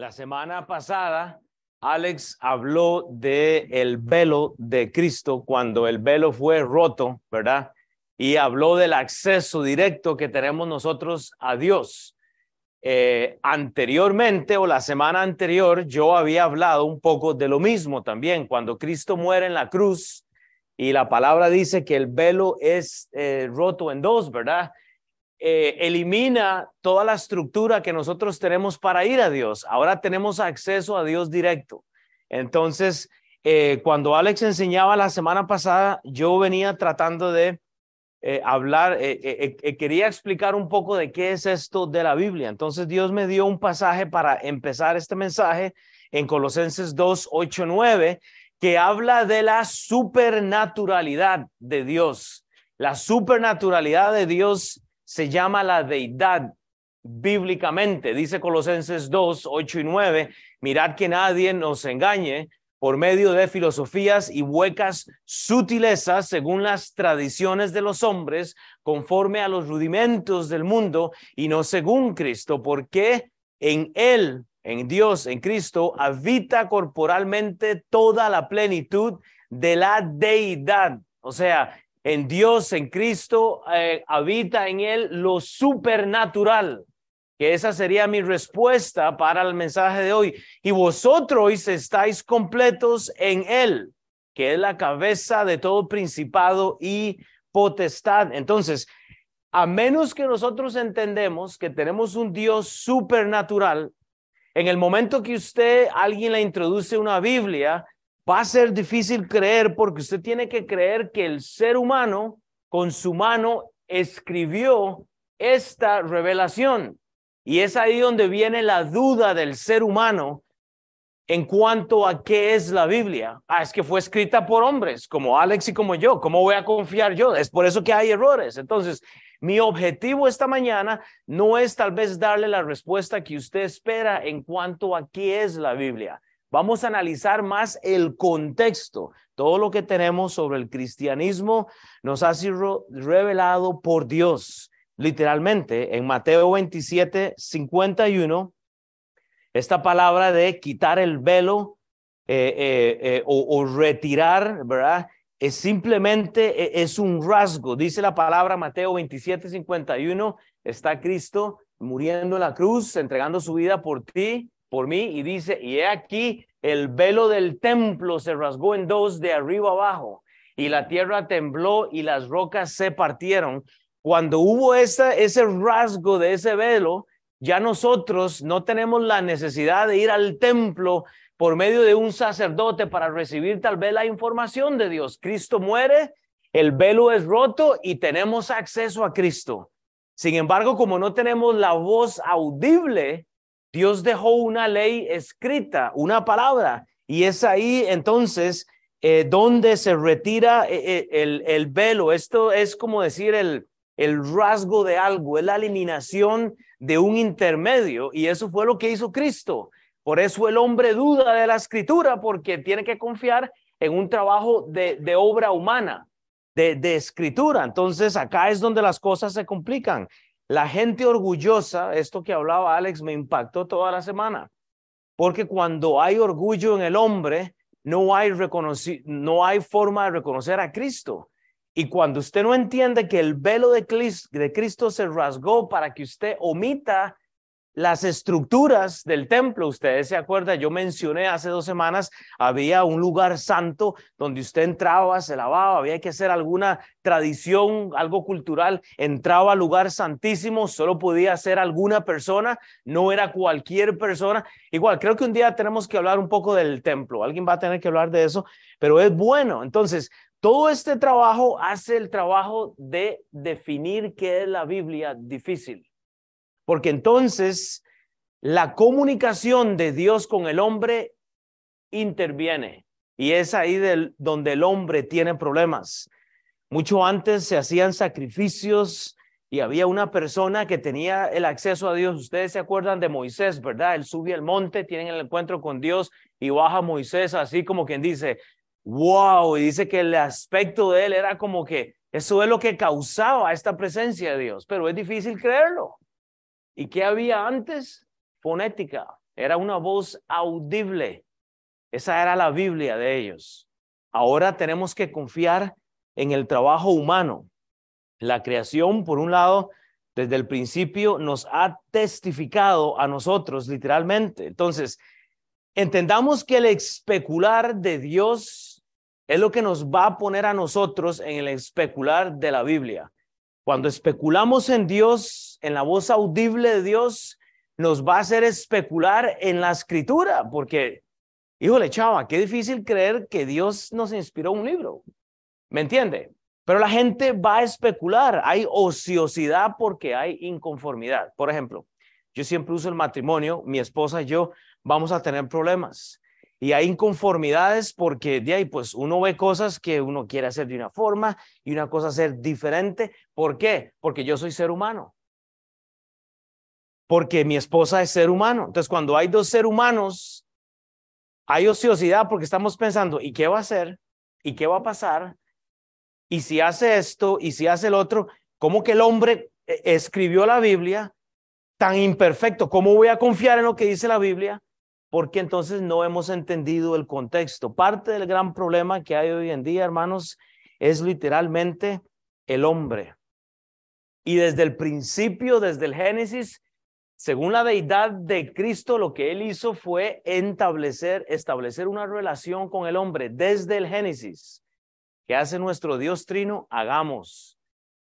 La semana pasada, Alex habló de el velo de Cristo cuando el velo fue roto, ¿verdad? Y habló del acceso directo que tenemos nosotros a Dios. Eh, anteriormente o la semana anterior, yo había hablado un poco de lo mismo también, cuando Cristo muere en la cruz y la palabra dice que el velo es eh, roto en dos, ¿verdad? Eh, elimina toda la estructura que nosotros tenemos para ir a Dios. Ahora tenemos acceso a Dios directo. Entonces, eh, cuando Alex enseñaba la semana pasada, yo venía tratando de eh, hablar, quería explicar un poco de qué es esto de la Biblia. Entonces, Dios me dio un pasaje para empezar este mensaje en Colosenses 2, 8, 9, que habla de la supernaturalidad de Dios. La supernaturalidad de Dios se llama la deidad bíblicamente. Dice Colosenses 2, 8 y 9, mirad que nadie nos engañe por medio de filosofías y huecas sutilezas según las tradiciones de los hombres, conforme a los rudimentos del mundo y no según Cristo, porque en Él, en Dios, en Cristo, habita corporalmente toda la plenitud de la deidad. O sea, en Dios, en Cristo, eh, habita en Él lo supernatural. Que esa sería mi respuesta para el mensaje de hoy. Y vosotros estáis completos en Él, que es la cabeza de todo principado y potestad. Entonces, a menos que nosotros entendemos que tenemos un Dios supernatural, en el momento que usted, alguien le introduce una Biblia, va a ser difícil creer porque usted tiene que creer que el ser humano con su mano escribió esta revelación. Y es ahí donde viene la duda del ser humano en cuanto a qué es la Biblia. Ah, es que fue escrita por hombres como Alex y como yo. ¿Cómo voy a confiar yo? Es por eso que hay errores. Entonces, mi objetivo esta mañana no es tal vez darle la respuesta que usted espera en cuanto a qué es la Biblia. Vamos a analizar más el contexto. Todo lo que tenemos sobre el cristianismo nos ha sido revelado por Dios. Literalmente, en Mateo 27, 51, esta palabra de quitar el velo eh, eh, eh, o, retirar, ¿verdad? Es simplemente, es un rasgo. Dice la palabra Mateo 27, 51, está Cristo muriendo en la cruz, entregando su vida por ti por mí y dice, y he aquí, el velo del templo se rasgó en dos de arriba abajo y la tierra tembló y las rocas se partieron. Cuando hubo esa, ese rasgo de ese velo, ya nosotros no tenemos la necesidad de ir al templo por medio de un sacerdote para recibir tal vez la información de Dios. Cristo muere, el velo es roto y tenemos acceso a Cristo. Sin embargo, como no tenemos la voz audible, Dios dejó una ley escrita, una palabra, y es ahí entonces eh, donde se retira eh, eh, el, velo. Esto es como decir el, el rasgo de algo, es la eliminación de un intermedio, y eso fue lo que hizo Cristo. Por eso el hombre duda de la escritura, porque tiene que confiar en un trabajo de, de obra humana, de, de escritura. Entonces acá es donde las cosas se complican. La gente orgullosa, esto que hablaba Alex, me impactó toda la semana, porque cuando hay orgullo en el hombre, no hay, no hay forma de reconocer a Cristo. Y cuando usted no entiende que el velo de Cristo se rasgó para que usted omita las estructuras del templo, ustedes se acuerdan, yo mencioné hace dos semanas, había un lugar santo donde usted entraba, se lavaba, había que hacer alguna tradición, algo cultural, entraba al lugar santísimo, solo podía ser alguna persona, no era cualquier persona. Igual, creo que un día tenemos que hablar un poco del templo, alguien va a tener que hablar de eso, pero es bueno. Entonces, todo este trabajo hace el trabajo de definir qué es la Biblia difícil porque entonces la comunicación de Dios con el hombre interviene y es ahí donde el hombre tiene problemas. Mucho antes se hacían sacrificios y había una persona que tenía el acceso a Dios. Ustedes se acuerdan de Moisés, ¿verdad? Él sube al monte, tienen el encuentro con Dios y baja Moisés así como quien dice, wow, y dice que el aspecto de él era como que eso es lo que causaba esta presencia de Dios, pero es difícil creerlo. ¿Y qué había antes? Fonética. era una voz audible. Esa era la Biblia de ellos. Ahora tenemos que confiar en el trabajo humano. La creación, por un lado, desde el principio nos ha testificado a nosotros, literalmente. Entonces, entendamos que el especular de Dios es lo que nos va a poner a nosotros en el especular de la Biblia. Cuando especulamos en Dios, en la voz audible de Dios, nos va a hacer especular en la escritura, porque, híjole, chava, qué difícil creer que Dios nos inspiró un libro. ¿Me entiende? Pero la gente va a especular. Hay ociosidad porque hay inconformidad. Por ejemplo, yo siempre uso el matrimonio, mi esposa y yo vamos a tener problemas. Y hay inconformidades porque de ahí pues uno ve cosas que uno quiere hacer de una forma y una cosa hacer diferente. ¿Por qué? Porque yo soy ser humano. Porque mi esposa es ser humano. Entonces cuando hay dos seres humanos, hay ociosidad porque estamos pensando, ¿y qué va a hacer? ¿Y qué va a pasar? y si hace esto y si hace el otro, ¿cómo que el hombre eh, escribió la Biblia tan imperfecto? ¿Cómo voy a confiar en lo que dice la Biblia? Porque entonces no hemos entendido el contexto. Parte del gran problema que hay hoy en día, hermanos, es literalmente el hombre. Y desde el principio, desde el Génesis, según la deidad de Cristo, lo que él hizo fue establecer, establecer una relación con el hombre desde el Génesis. ¿Qué hace nuestro Dios trino? Hagamos.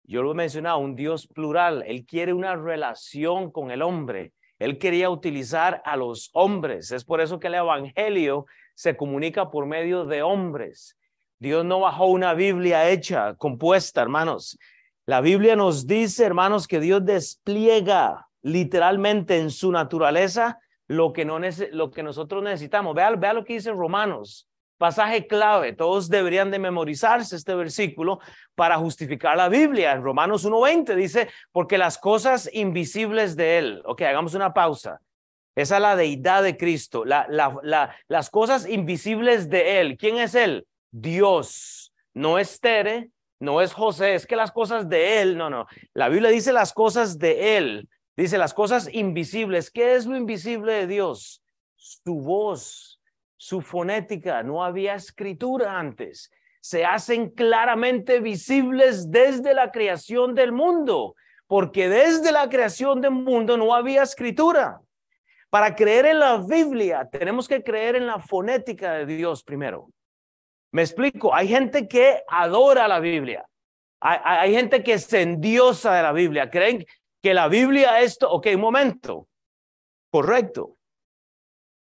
Yo lo he mencionado, un Dios plural. Él quiere una relación con el hombre. Él quería utilizar a los hombres. Es por eso que el Evangelio se comunica por medio de hombres. Dios no bajó una Biblia hecha, compuesta, hermanos. La Biblia nos dice, hermanos, que Dios despliega literalmente en su naturaleza lo que, no lo que nosotros necesitamos. Vea, vea lo que dice Romanos pasaje clave. Todos deberían de memorizarse este versículo para justificar la Biblia. En Romanos 1.20 dice, porque las cosas invisibles de Él. Ok, hagamos una pausa. Esa es la deidad de Cristo, la, la, las cosas invisibles de Él. ¿Quién es Él? Dios. No es Tere, no es José, es que las cosas de Él, no, no. La Biblia dice las cosas de Él, dice las cosas invisibles. ¿Qué es lo invisible de Dios? Su voz, su fonética, no había escritura antes. Se hacen claramente visibles desde la creación del mundo, porque desde la creación del mundo no había escritura. Para creer en la Biblia, tenemos que creer en la fonética de Dios primero. Me explico, hay gente que adora la Biblia. Hay, gente que se endiosa de la Biblia. Creen que la Biblia es esto. Ok, un momento. Correcto.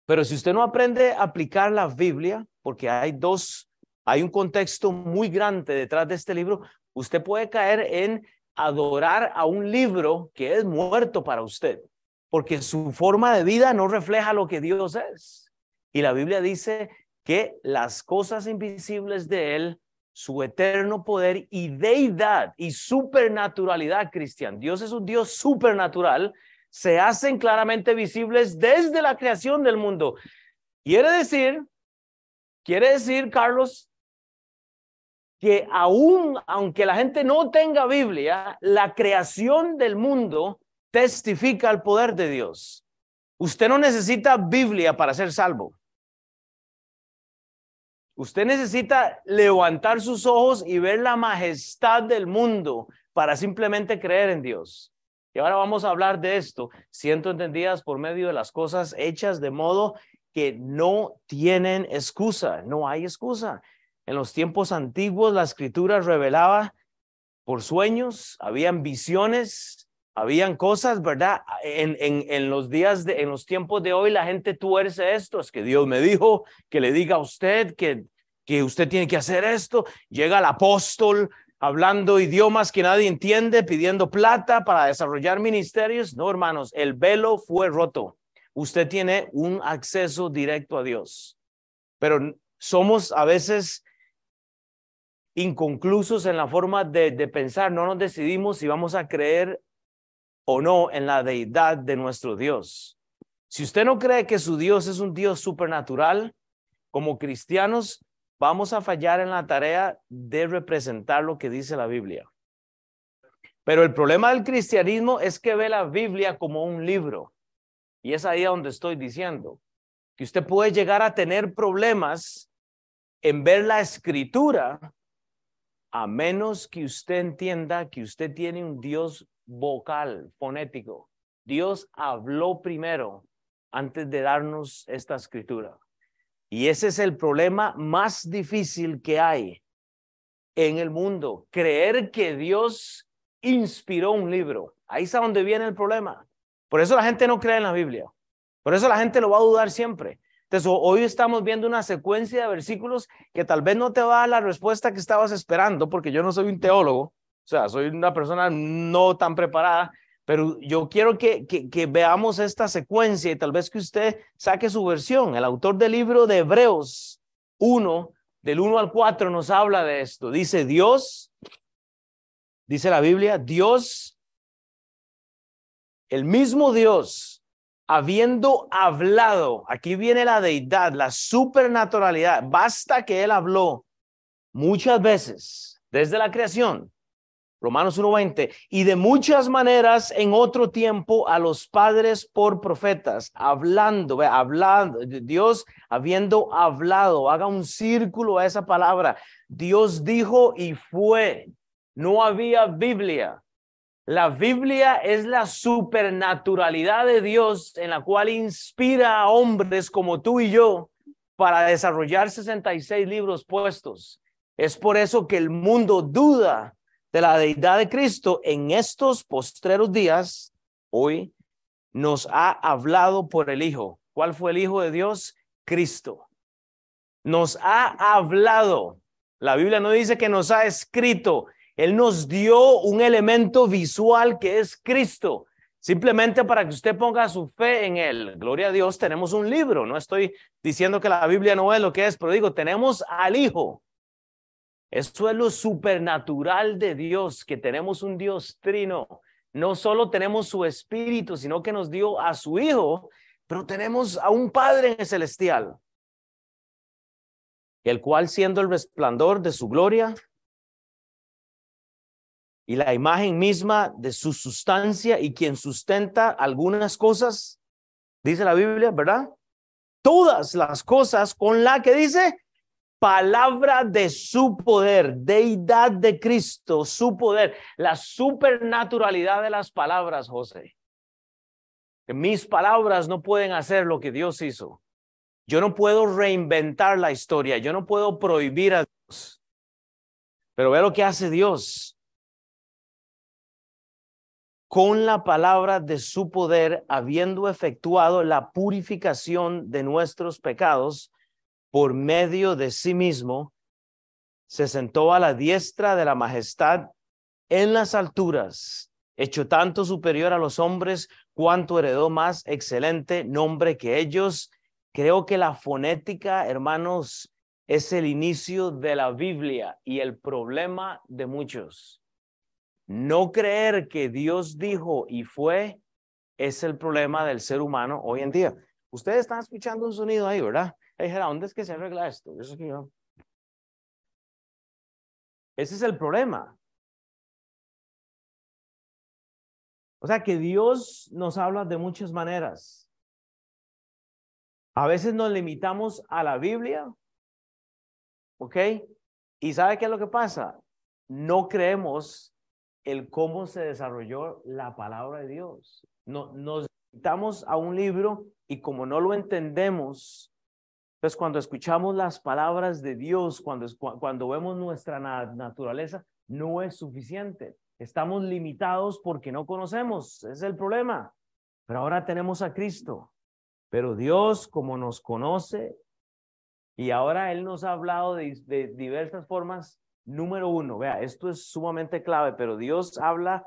Pero si usted no aprende a aplicar la Biblia, porque hay dos, hay un contexto muy grande detrás de este libro, usted puede caer en adorar a un libro que es muerto para usted, porque su forma de vida no refleja lo que Dios es. Y la Biblia dice que las cosas invisibles de Él, su eterno poder y deidad y supernaturalidad, Cristian. Dios es un Dios supernatural se hacen claramente visibles desde la creación del mundo. Quiere decir, quiere decir, Carlos, que aún, aunque la gente no tenga Biblia, la creación del mundo testifica el poder de Dios. Usted no necesita Biblia para ser salvo. Usted necesita levantar sus ojos y ver la majestad del mundo para simplemente creer en Dios. Y ahora vamos a hablar de esto, siendo entendidas por medio de las cosas hechas de modo que no tienen excusa, no hay excusa. En los tiempos antiguos la escritura revelaba por sueños, habían visiones, habían cosas, ¿verdad? En, en, en los días, de, en los tiempos de hoy la gente tuerce esto, es que Dios me dijo que le diga a usted que, que usted tiene que hacer esto, llega el apóstol, hablando idiomas que nadie entiende, pidiendo plata para desarrollar ministerios. No, hermanos, el velo fue roto. Usted tiene un acceso directo a Dios. Pero somos a veces inconclusos en la forma de, de pensar. No nos decidimos si vamos a creer o no en la deidad de nuestro Dios. Si usted no cree que su Dios es un Dios supernatural, como cristianos, vamos a fallar en la tarea de representar lo que dice la Biblia. Pero el problema del cristianismo es que ve la Biblia como un libro. Y es ahí donde estoy diciendo que usted puede llegar a tener problemas en ver la escritura a menos que usted entienda que usted tiene un Dios vocal, fonético. Dios habló primero antes de darnos esta escritura. Y ese es el problema más difícil que hay en el mundo, creer que Dios inspiró un libro. Ahí es donde viene el problema. Por eso la gente no cree en la Biblia. Por eso la gente lo va a dudar siempre. Entonces, hoy estamos viendo una secuencia de versículos que tal vez no te va a dar la respuesta que estabas esperando, porque yo no soy un teólogo, o sea, soy una persona no tan preparada, pero yo quiero que, que, veamos esta secuencia y tal vez que usted saque su versión. El autor del libro de Hebreos 1, del 1 al 4, nos habla de esto. Dice Dios, dice la Biblia, Dios, el mismo Dios, habiendo hablado, aquí viene la deidad, la supernaturalidad, basta que Él habló muchas veces desde la creación Romanos 1.20, y de muchas maneras en otro tiempo a los padres por profetas, hablando, hablando, Dios habiendo hablado, haga un círculo a esa palabra. Dios dijo y fue, no había Biblia. La Biblia es la supernaturalidad de Dios en la cual inspira a hombres como tú y yo para desarrollar 66 libros puestos. Es por eso que el mundo duda de la deidad de Cristo en estos postreros días, hoy, nos ha hablado por el Hijo. ¿Cuál fue el Hijo de Dios? Cristo. Nos ha hablado. La Biblia no dice que nos ha escrito. Él nos dio un elemento visual que es Cristo. Simplemente para que usted ponga su fe en Él. Gloria a Dios, tenemos un libro. No estoy diciendo que la Biblia no es lo que es, pero digo, tenemos al Hijo. Eso es lo supernatural de Dios, que tenemos un Dios trino. No solo tenemos su espíritu, sino que nos dio a su Hijo, pero tenemos a un Padre celestial, el cual siendo el resplandor de su gloria y la imagen misma de su sustancia y quien sustenta algunas cosas, dice la Biblia, ¿verdad? Todas las cosas con la que dice palabra de su poder, deidad de Cristo, su poder, la supernaturalidad de las palabras, José. mis palabras no pueden hacer lo que Dios hizo. Yo no puedo reinventar la historia, yo no puedo prohibir a Dios. Pero ve lo que hace Dios. Con la palabra de su poder, habiendo efectuado la purificación de nuestros pecados, por medio de sí mismo, se sentó a la diestra de la majestad en las alturas, hecho tanto superior a los hombres cuanto heredó más excelente nombre que ellos. Creo que la fonética, hermanos, es el inicio de la Biblia y el problema de muchos. No creer que Dios dijo y fue es el problema del ser humano hoy en día. Ustedes están escuchando un sonido ahí, ¿verdad? ¿Dónde es que se arregla esto? Eso Ese es el problema. O sea que Dios nos habla de muchas maneras. A veces nos limitamos a la Biblia, ¿ok? ¿Y sabe qué es lo que pasa? No creemos el cómo se desarrolló la palabra de Dios. No, nos limitamos a un libro y como no lo entendemos, entonces, cuando escuchamos las palabras de Dios, cuando, cuando vemos nuestra naturaleza, no es suficiente. Estamos limitados porque no conocemos, es el problema. Pero ahora tenemos a Cristo. Pero Dios, como nos conoce, y ahora Él nos ha hablado de, de diversas formas. Número uno, vea, esto es sumamente clave, pero Dios habla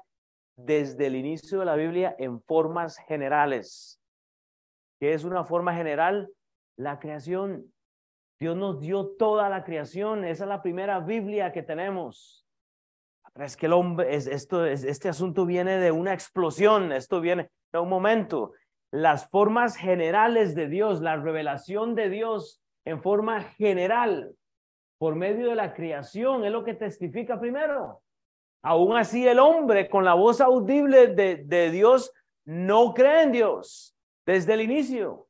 desde el inicio de la Biblia en formas generales. ¿Qué es una forma general? La creación. Dios nos dio toda la creación. Esa es la primera Biblia que tenemos. Es que el hombre, es, esto, es, este asunto viene de una explosión. Esto viene de un momento. Las formas generales de Dios, la revelación de Dios en forma general por medio de la creación es lo que testifica primero. Aún así el hombre con la voz audible de, de Dios no cree en Dios. desde el inicio.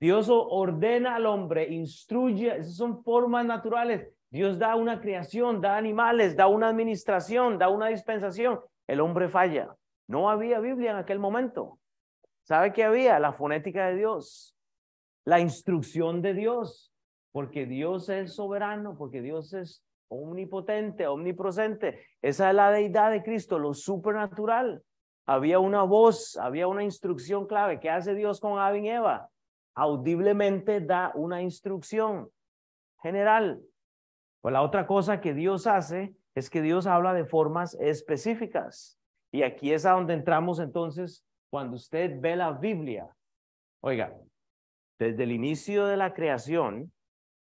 Dios ordena al hombre, instruye, esas son formas naturales. Dios da una creación, da animales, da una administración, da una dispensación. El hombre falla. No había Biblia en aquel momento. ¿Sabe qué había? La fonética de Dios, la instrucción de Dios, porque Dios es soberano, porque Dios es omnipotente, omnipresente. Esa es la deidad de Cristo, lo supernatural. Había una voz, había una instrucción clave. ¿Qué hace Dios con Adán y Eva? Audiblemente da una instrucción general. Pues la otra cosa que Dios hace es que Dios habla de formas específicas. Y aquí es a donde entramos entonces cuando usted ve la Biblia. Oiga, desde el inicio de la creación,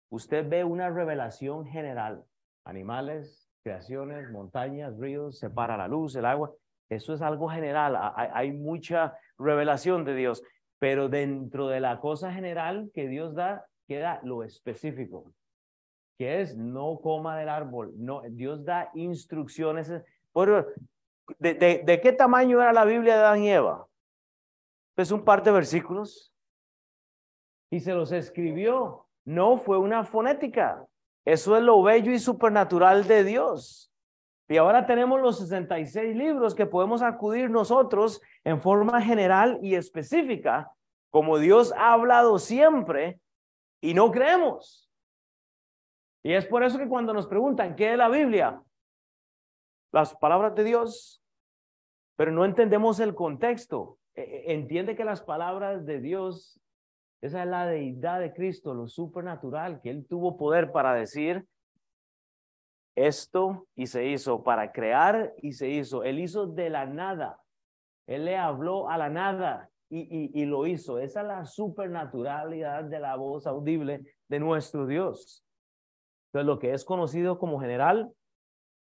usted ve una revelación general. Animales, creaciones, montañas, ríos, separa la luz, el agua. Eso es algo general. Hay, mucha revelación de Dios. Pero dentro de la cosa general que Dios da, queda lo específico que es no coma del árbol. No, Dios da instrucciones. Por, de, de, qué tamaño era la Biblia de Adán y Eva? Pues un par de versículos. Y se los escribió. No fue una fonética. Eso es lo bello y supernatural de Dios. Y ahora tenemos los 66 libros que podemos acudir nosotros en forma general y específica, como Dios ha hablado siempre, y no creemos. Y es por eso que cuando nos preguntan, ¿qué es la Biblia? Las palabras de Dios, pero no entendemos el contexto. E, e, entiende que las palabras de Dios, esa es la deidad de Cristo, lo supernatural, que Él tuvo poder para decir esto y se hizo, para crear y se hizo. Él hizo de la nada. Él le habló a la nada y, y, y lo hizo. Esa es la supernaturalidad de la voz audible de nuestro Dios. Entonces, lo que es conocido como general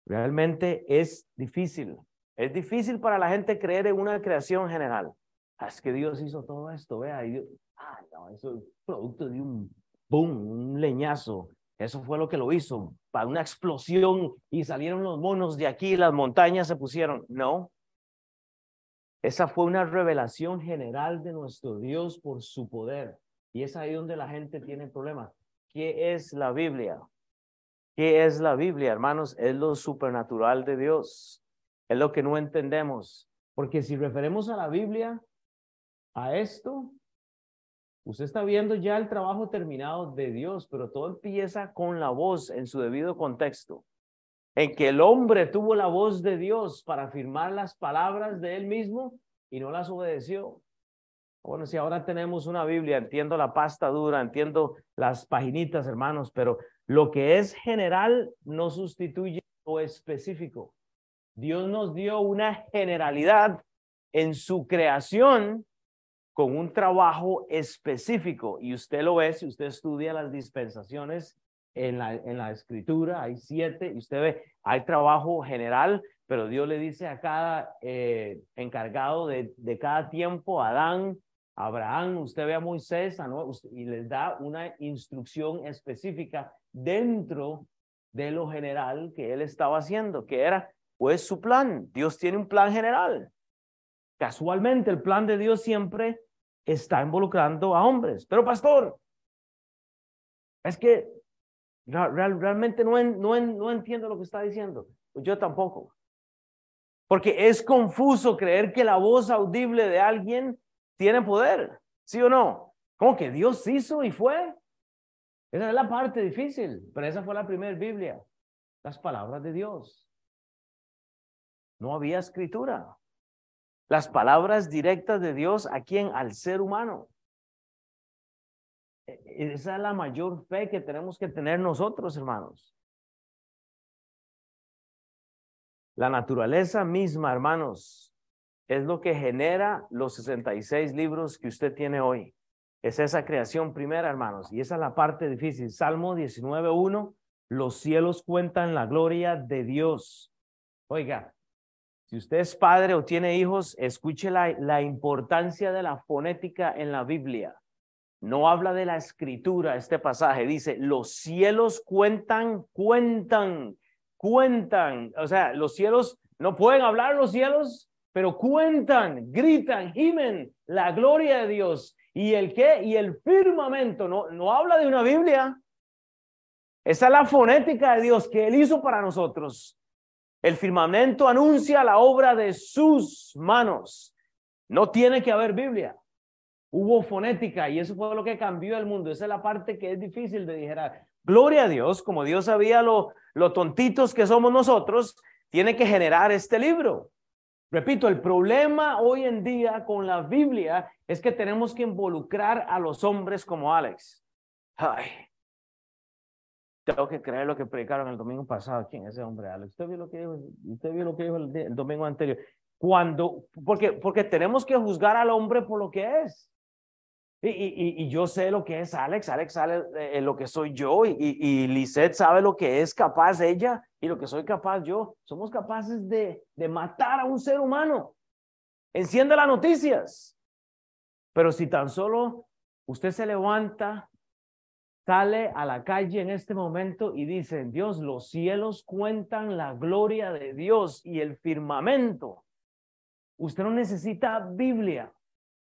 realmente es difícil. Es difícil para la gente creer en una creación general. Ah, es que Dios hizo todo esto, vea. Y ah, no, eso es producto de un boom, un leñazo. Eso fue lo que lo hizo, para una explosión y salieron los monos de aquí, las montañas se pusieron. No. Esa fue una revelación general de nuestro Dios por su poder. Y es ahí donde la gente tiene problemas. ¿Qué es la Biblia? ¿Qué es la Biblia, hermanos? Es lo supernatural de Dios. Es lo que no entendemos. Porque si referemos a la Biblia, a esto, usted está viendo ya el trabajo terminado de Dios, pero todo empieza con la voz en su debido contexto. En que el hombre tuvo la voz de Dios para afirmar las palabras de él mismo y no las obedeció. Bueno, si ahora tenemos una Biblia, entiendo la pasta dura, entiendo las paginitas, hermanos, pero lo que es general no sustituye lo específico. Dios nos dio una generalidad en su creación con un trabajo específico. Y usted lo ve si usted estudia las dispensaciones en la, en la escritura, hay siete, y usted ve, hay trabajo general, pero Dios le dice a cada eh, encargado de, de cada tiempo, Adán, Abraham, usted ve a Moisés y les da una instrucción específica dentro de lo general que él estaba haciendo, que era pues su plan. Dios tiene un plan general. Casualmente el plan de Dios siempre está involucrando a hombres. Pero pastor, es que realmente no, no, no entiendo lo que está diciendo. Yo tampoco. Porque es confuso creer que la voz audible de alguien tiene poder, ¿sí o no? Como que Dios hizo y fue. Esa es la parte difícil, pero esa fue la primera Biblia, las palabras de Dios. No había escritura. Las palabras directas de Dios a quien, al ser humano. E, e, esa es la mayor fe que tenemos que tener nosotros, hermanos. La naturaleza misma, hermanos, es lo que genera los 66 libros que usted tiene hoy. Es esa creación primera, hermanos, y esa es la parte difícil. Salmo 19.1, los cielos cuentan la gloria de Dios. Oiga, si usted es padre o tiene hijos, escuche la, importancia de la fonética en la Biblia. No habla de la escritura, este pasaje dice, los cielos cuentan, cuentan, cuentan. O sea, los cielos, no pueden hablar los cielos, pero cuentan, gritan, gimen la gloria de Dios. ¿Y el qué? Y el firmamento, no, no habla de una Biblia. Esa es la fonética de Dios que Él hizo para nosotros. El firmamento anuncia la obra de sus manos. No tiene que haber Biblia. Hubo fonética y eso fue lo que cambió el mundo. Esa es la parte que es difícil de digerir. Gloria a Dios, como Dios sabía lo, lo tontitos que somos nosotros, tiene que generar este libro. Repito, el problema hoy en día con la Biblia es que tenemos que involucrar a los hombres como Alex. Ay, tengo que creer lo que predicaron el domingo pasado. ¿Quién es ese hombre, Alex? Usted vio lo que dijo, usted vio lo que dijo el, domingo anterior. Cuando, porque, porque tenemos que juzgar al hombre por lo que es. Y, y, y, yo sé lo que es Alex, Alex sabe eh, lo que soy yo y, y, Lisette sabe lo que es capaz ella y lo que soy capaz yo. Somos capaces de, de matar a un ser humano. Enciende las noticias. Pero si tan solo usted se levanta, sale a la calle en este momento y dice, Dios, los cielos cuentan la gloria de Dios y el firmamento. Usted no necesita Biblia.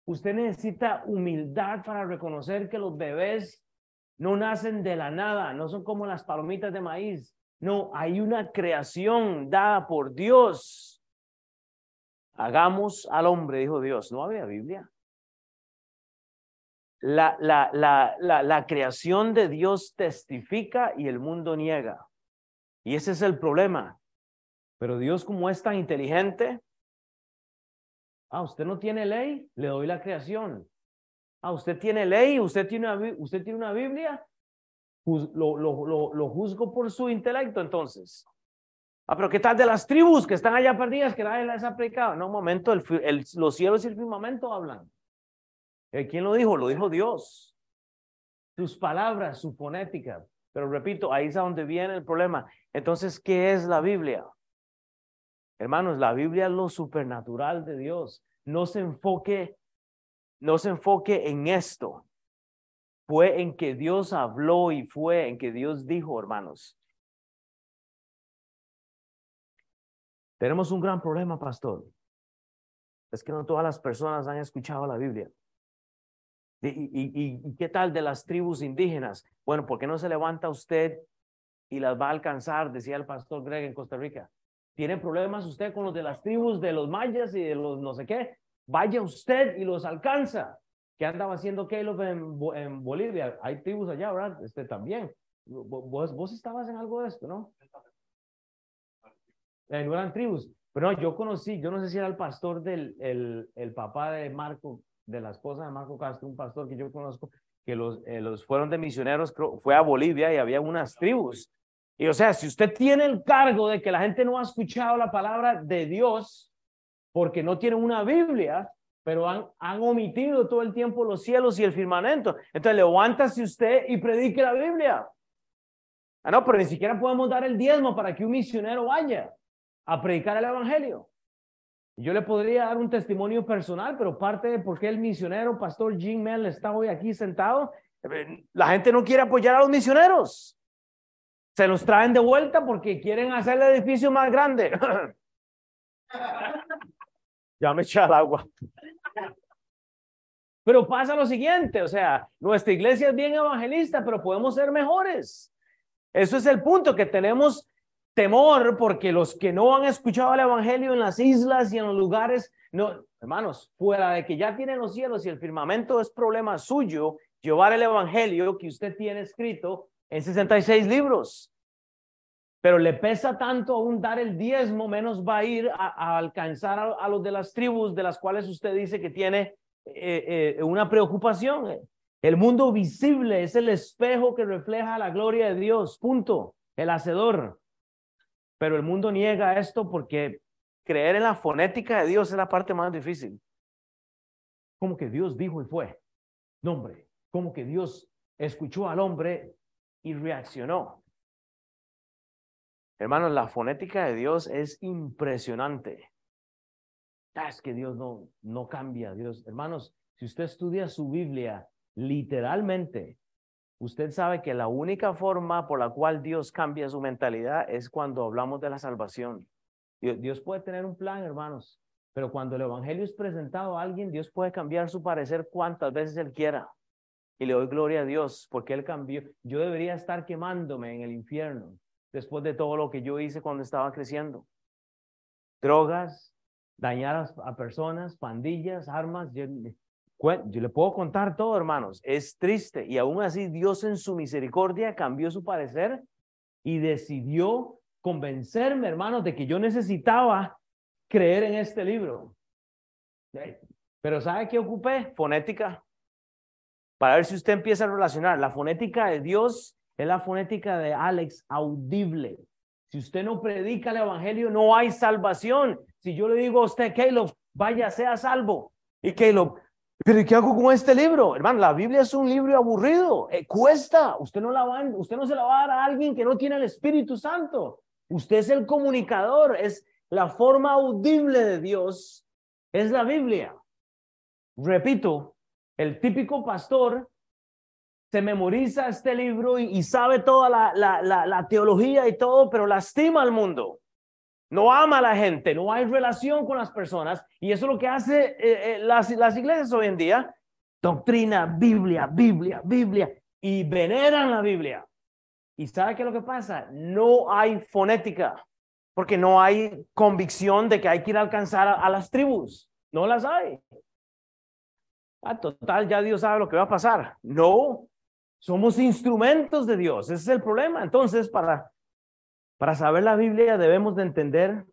Usted necesita humildad para reconocer que los bebés no nacen de la nada, no son como las palomitas de maíz. No, hay una creación dada por Dios. Hagamos al hombre, dijo Dios. No había Biblia. La, la, la, la, creación de Dios testifica y el mundo niega. Y ese es el problema. Pero Dios como es tan inteligente, Ah, usted no tiene ley, le doy la creación. Ah, usted tiene ley, usted tiene una, usted tiene una Biblia, lo, lo, lo, juzgo por su intelecto entonces. Ah, pero ¿qué tal de las tribus que están allá perdidas que nadie las ha? No, un momento, el, los cielos y el firmamento hablan. Eh, ¿Quién lo dijo? Lo dijo Dios. Sus palabras, su fonética. Pero repito, ahí es donde viene el problema. Entonces, ¿qué es la Biblia? Hermanos, la Biblia es lo supernatural de Dios. No se enfoque, no se enfoque en esto. Fue en que Dios habló y fue en que Dios dijo, hermanos. Tenemos un gran problema, pastor. Es que no todas las personas han escuchado la Biblia. ¿Y, y, y, qué tal de las tribus indígenas? Bueno, ¿por qué no se levanta usted y las va a alcanzar? Decía el pastor Greg en Costa Rica. ¿Tiene problemas usted con los de las tribus de los mayas y de los no sé qué? Vaya usted y los alcanza. ¿Qué andaba haciendo Caleb en, en Bolivia? Hay tribus allá, ¿verdad? Este también. Vos, vos estabas en algo de esto, ¿no? Eh, no eran tribus. Pero yo conocí, yo no sé si era el pastor del el, el papá de Marco, de la esposa de Marco Castro, un pastor que yo conozco, que los, eh, los fueron de misioneros, fue a Bolivia y había unas tribus y o sea, si usted tiene el cargo de que la gente no ha escuchado la palabra de Dios porque no tienen una Biblia, pero han, han omitido todo el tiempo los cielos y el firmamento, entonces levántase usted y predique la Biblia. Ah, no, pero ni siquiera podemos dar el diezmo para que un misionero vaya a predicar el Evangelio. Yo le podría dar un testimonio personal, pero parte de por qué el misionero, Pastor Jim Mel, está hoy aquí sentado, eh, la gente no quiere apoyar a los misioneros. Se los traen de vuelta porque quieren hacer el edificio más grande. ya me eché al agua. Pero pasa lo siguiente, o sea, nuestra iglesia es bien evangelista, pero podemos ser mejores. Eso es el punto, que tenemos temor porque los que no han escuchado el evangelio en las islas y en los lugares, no, hermanos, fuera de que ya tienen los cielos y el firmamento es problema suyo, llevar el evangelio que usted tiene escrito en 66 libros. Pero le pesa tanto aún dar el diezmo, menos va a ir a, alcanzar a, los de las tribus de las cuales usted dice que tiene eh, eh, una preocupación. El mundo visible es el espejo que refleja la gloria de Dios, punto, el hacedor. Pero el mundo niega esto porque creer en la fonética de Dios es la parte más difícil. Como que Dios dijo y fue. No, hombre, como que Dios escuchó al hombre y reaccionó. Hermanos, la fonética de Dios es impresionante. Ah, es que Dios no, no cambia, Dios. Hermanos, si usted estudia su Biblia literalmente, usted sabe que la única forma por la cual Dios cambia su mentalidad es cuando hablamos de la salvación. Dios puede tener un plan, hermanos. Pero cuando el Evangelio es presentado a alguien, Dios puede cambiar su parecer cuantas veces Él quiera. Y le doy gloria a Dios porque Él cambió. Yo debería estar quemándome en el infierno después de todo lo que yo hice cuando estaba creciendo. Drogas, dañar a, personas, pandillas, armas. Yo le puedo contar todo, hermanos. Es triste. Y aún así Dios en su misericordia cambió su parecer y decidió convencerme, hermanos, de que yo necesitaba creer en este libro. Pero ¿sabe qué ocupé? Fonética. Para ver si usted empieza a relacionar. La fonética de Dios es la fonética de Alex, audible. Si usted no predica el evangelio, no hay salvación. Si yo le digo a usted, Caleb, vaya, sea salvo. Y Caleb, pero ¿qué hago con este libro? Hermano, la Biblia es un libro aburrido. Eh, cuesta. Usted no, la va, usted no se la va a dar a alguien que no tiene el Espíritu Santo. Usted es el comunicador. Es la forma audible de Dios. Es la Biblia. Repito, el típico pastor se memoriza este libro y, sabe toda la, la, la, teología y todo, pero lastima al mundo. No ama a la gente, no hay relación con las personas. Y eso es lo que hace eh, eh, las, las iglesias hoy en día. Doctrina, Biblia, Biblia, Biblia. Y veneran la Biblia. ¿Y sabe qué es lo que pasa? No hay fonética, porque no hay convicción de que hay que ir a alcanzar a, a las tribus. No las hay. Ah, total, ya Dios sabe lo que va a pasar. No, somos instrumentos de Dios, ese es el problema. Entonces, para, para saber la Biblia debemos de entender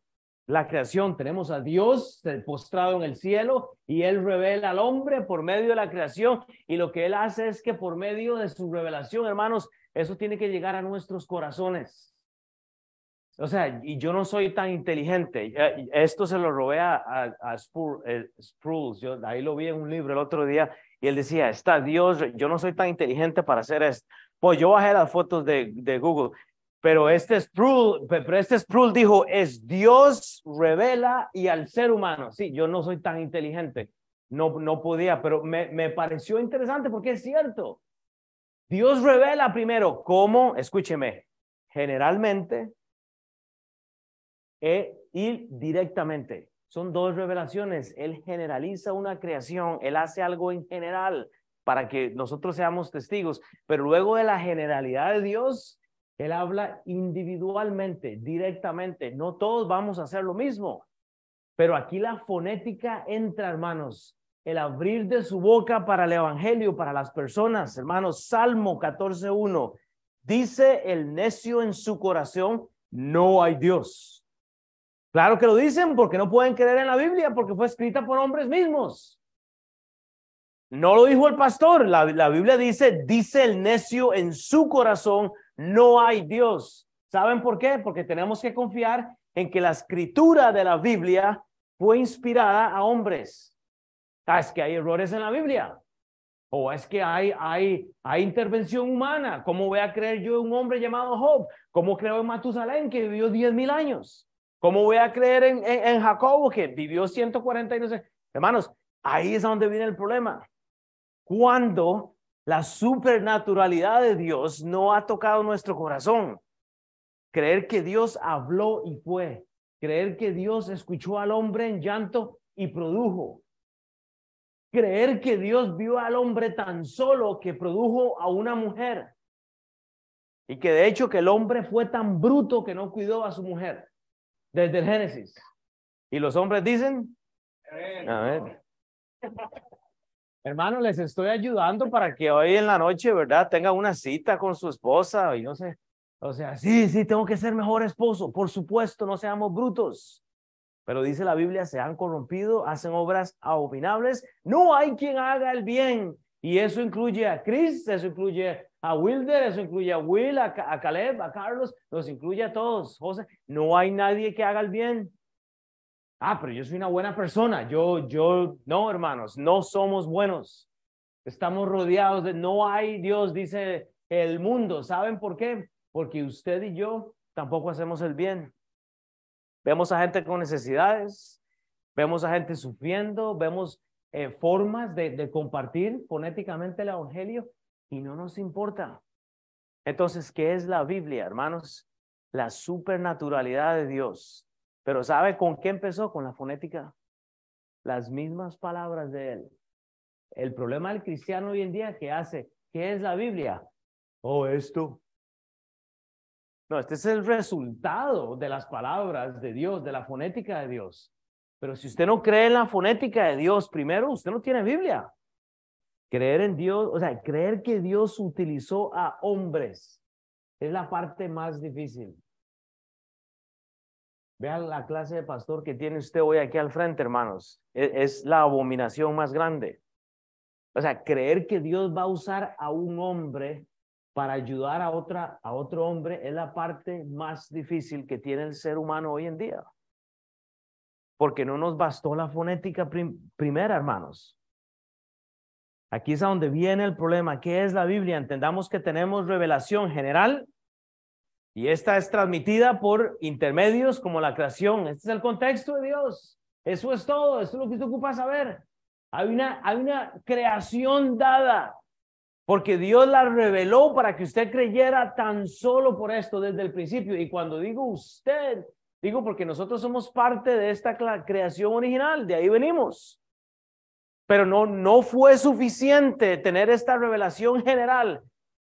la creación. Tenemos a Dios postrado en el cielo y Él revela al hombre por medio de la creación. Y lo que Él hace es que por medio de su revelación, hermanos, eso tiene que llegar a nuestros corazones. O sea, y yo no soy tan inteligente. Esto se lo robé a, a, a eh, Yo ahí lo vi en un libro el otro día y él decía, está Dios, yo no soy tan inteligente para hacer esto. Pues yo bajé las fotos de Google, pero este Sproul, pero este dijo, es Dios revela y al ser humano. Sí, yo no soy tan inteligente, no, no podía, pero me, me pareció interesante porque es cierto. Dios revela primero cómo, escúcheme, generalmente e ir directamente. Son dos revelaciones. Él generaliza una creación, él hace algo en general para que nosotros seamos testigos, pero luego de la generalidad de Dios, él habla individualmente, directamente. No todos vamos a hacer lo mismo, pero aquí la fonética entra, hermanos. El abrir de su boca para el evangelio, para las personas, hermanos. Salmo 14.1. Dice el necio en su corazón, no hay Dios. Claro que lo dicen porque no pueden creer en la Biblia, porque fue escrita por hombres mismos. No lo dijo el pastor, la, la Biblia dice, dice el necio en su corazón, no hay Dios. ¿Saben por qué? Porque tenemos que confiar en que la escritura de la Biblia fue inspirada a hombres. Ah, es que hay errores en la Biblia. O es que hay, hay, hay intervención humana. ¿Cómo voy a creer yo en un hombre llamado Job? ¿Cómo creo en Matusalén que vivió diez mil años? ¿Cómo voy a creer en, en, Jacobo que vivió 140 y no sé? Hermanos, ahí es donde viene el problema. Cuando la supernaturalidad de Dios no ha tocado nuestro corazón. Creer que Dios habló y fue. Creer que Dios escuchó al hombre en llanto y produjo. Creer que Dios vio al hombre tan solo que produjo a una mujer. Y que de hecho que el hombre fue tan bruto que no cuidó a su mujer desde el Génesis. Y los hombres dicen, a ver. Hermano, les estoy ayudando para que hoy en la noche, ¿verdad? Tenga una cita con su esposa y no sé. O sea, sí, sí, tengo que ser mejor esposo. Por supuesto, no seamos brutos. Pero dice la Biblia, se han corrompido, hacen obras abominables. No hay quien haga el bien. Y eso incluye a Chris, eso incluye a Wilder, eso incluye a Will, a, Caleb, a Carlos, los incluye a todos. José, no hay nadie que haga el bien. Ah, pero yo soy una buena persona. Yo, yo, no, hermanos, no somos buenos. Estamos rodeados de, no hay Dios, dice el mundo. ¿Saben por qué? Porque usted y yo tampoco hacemos el bien. Vemos a gente con necesidades, vemos a gente sufriendo, vemos eh, formas de, de compartir fonéticamente el Evangelio y no nos importa. Entonces, ¿qué es la Biblia, hermanos? La supernaturalidad de Dios. Pero ¿sabe con qué empezó? Con la fonética. las mismas palabras de él. El problema del cristiano hoy en día que hace, ¿qué es la Biblia? Oh, esto. No, este es el resultado de las palabras de Dios, de la fonética de Dios. Pero si usted no cree en la fonética de Dios, primero, usted no tiene Biblia. Creer en Dios, o sea, creer que Dios utilizó a hombres es la parte más difícil. Vean la clase de pastor que tiene usted hoy aquí al frente, hermanos. Es, es, la abominación más grande. O sea, creer que Dios va a usar a un hombre para ayudar a, otra, a otro hombre es la parte más difícil que tiene el ser humano hoy en día. Porque no nos bastó la fonética primera, hermanos. Aquí es a donde viene el problema. ¿Qué es la Biblia? Entendamos que tenemos revelación general y esta es transmitida por intermedios como la creación. Este es el contexto de Dios. Eso es todo. Eso es lo que usted ocupa saber. Hay una, hay una creación dada porque Dios la reveló para que usted creyera tan solo por esto desde el principio. Y cuando digo usted, digo porque nosotros somos parte de esta creación original, de ahí venimos. Pero no, no fue suficiente tener esta revelación general,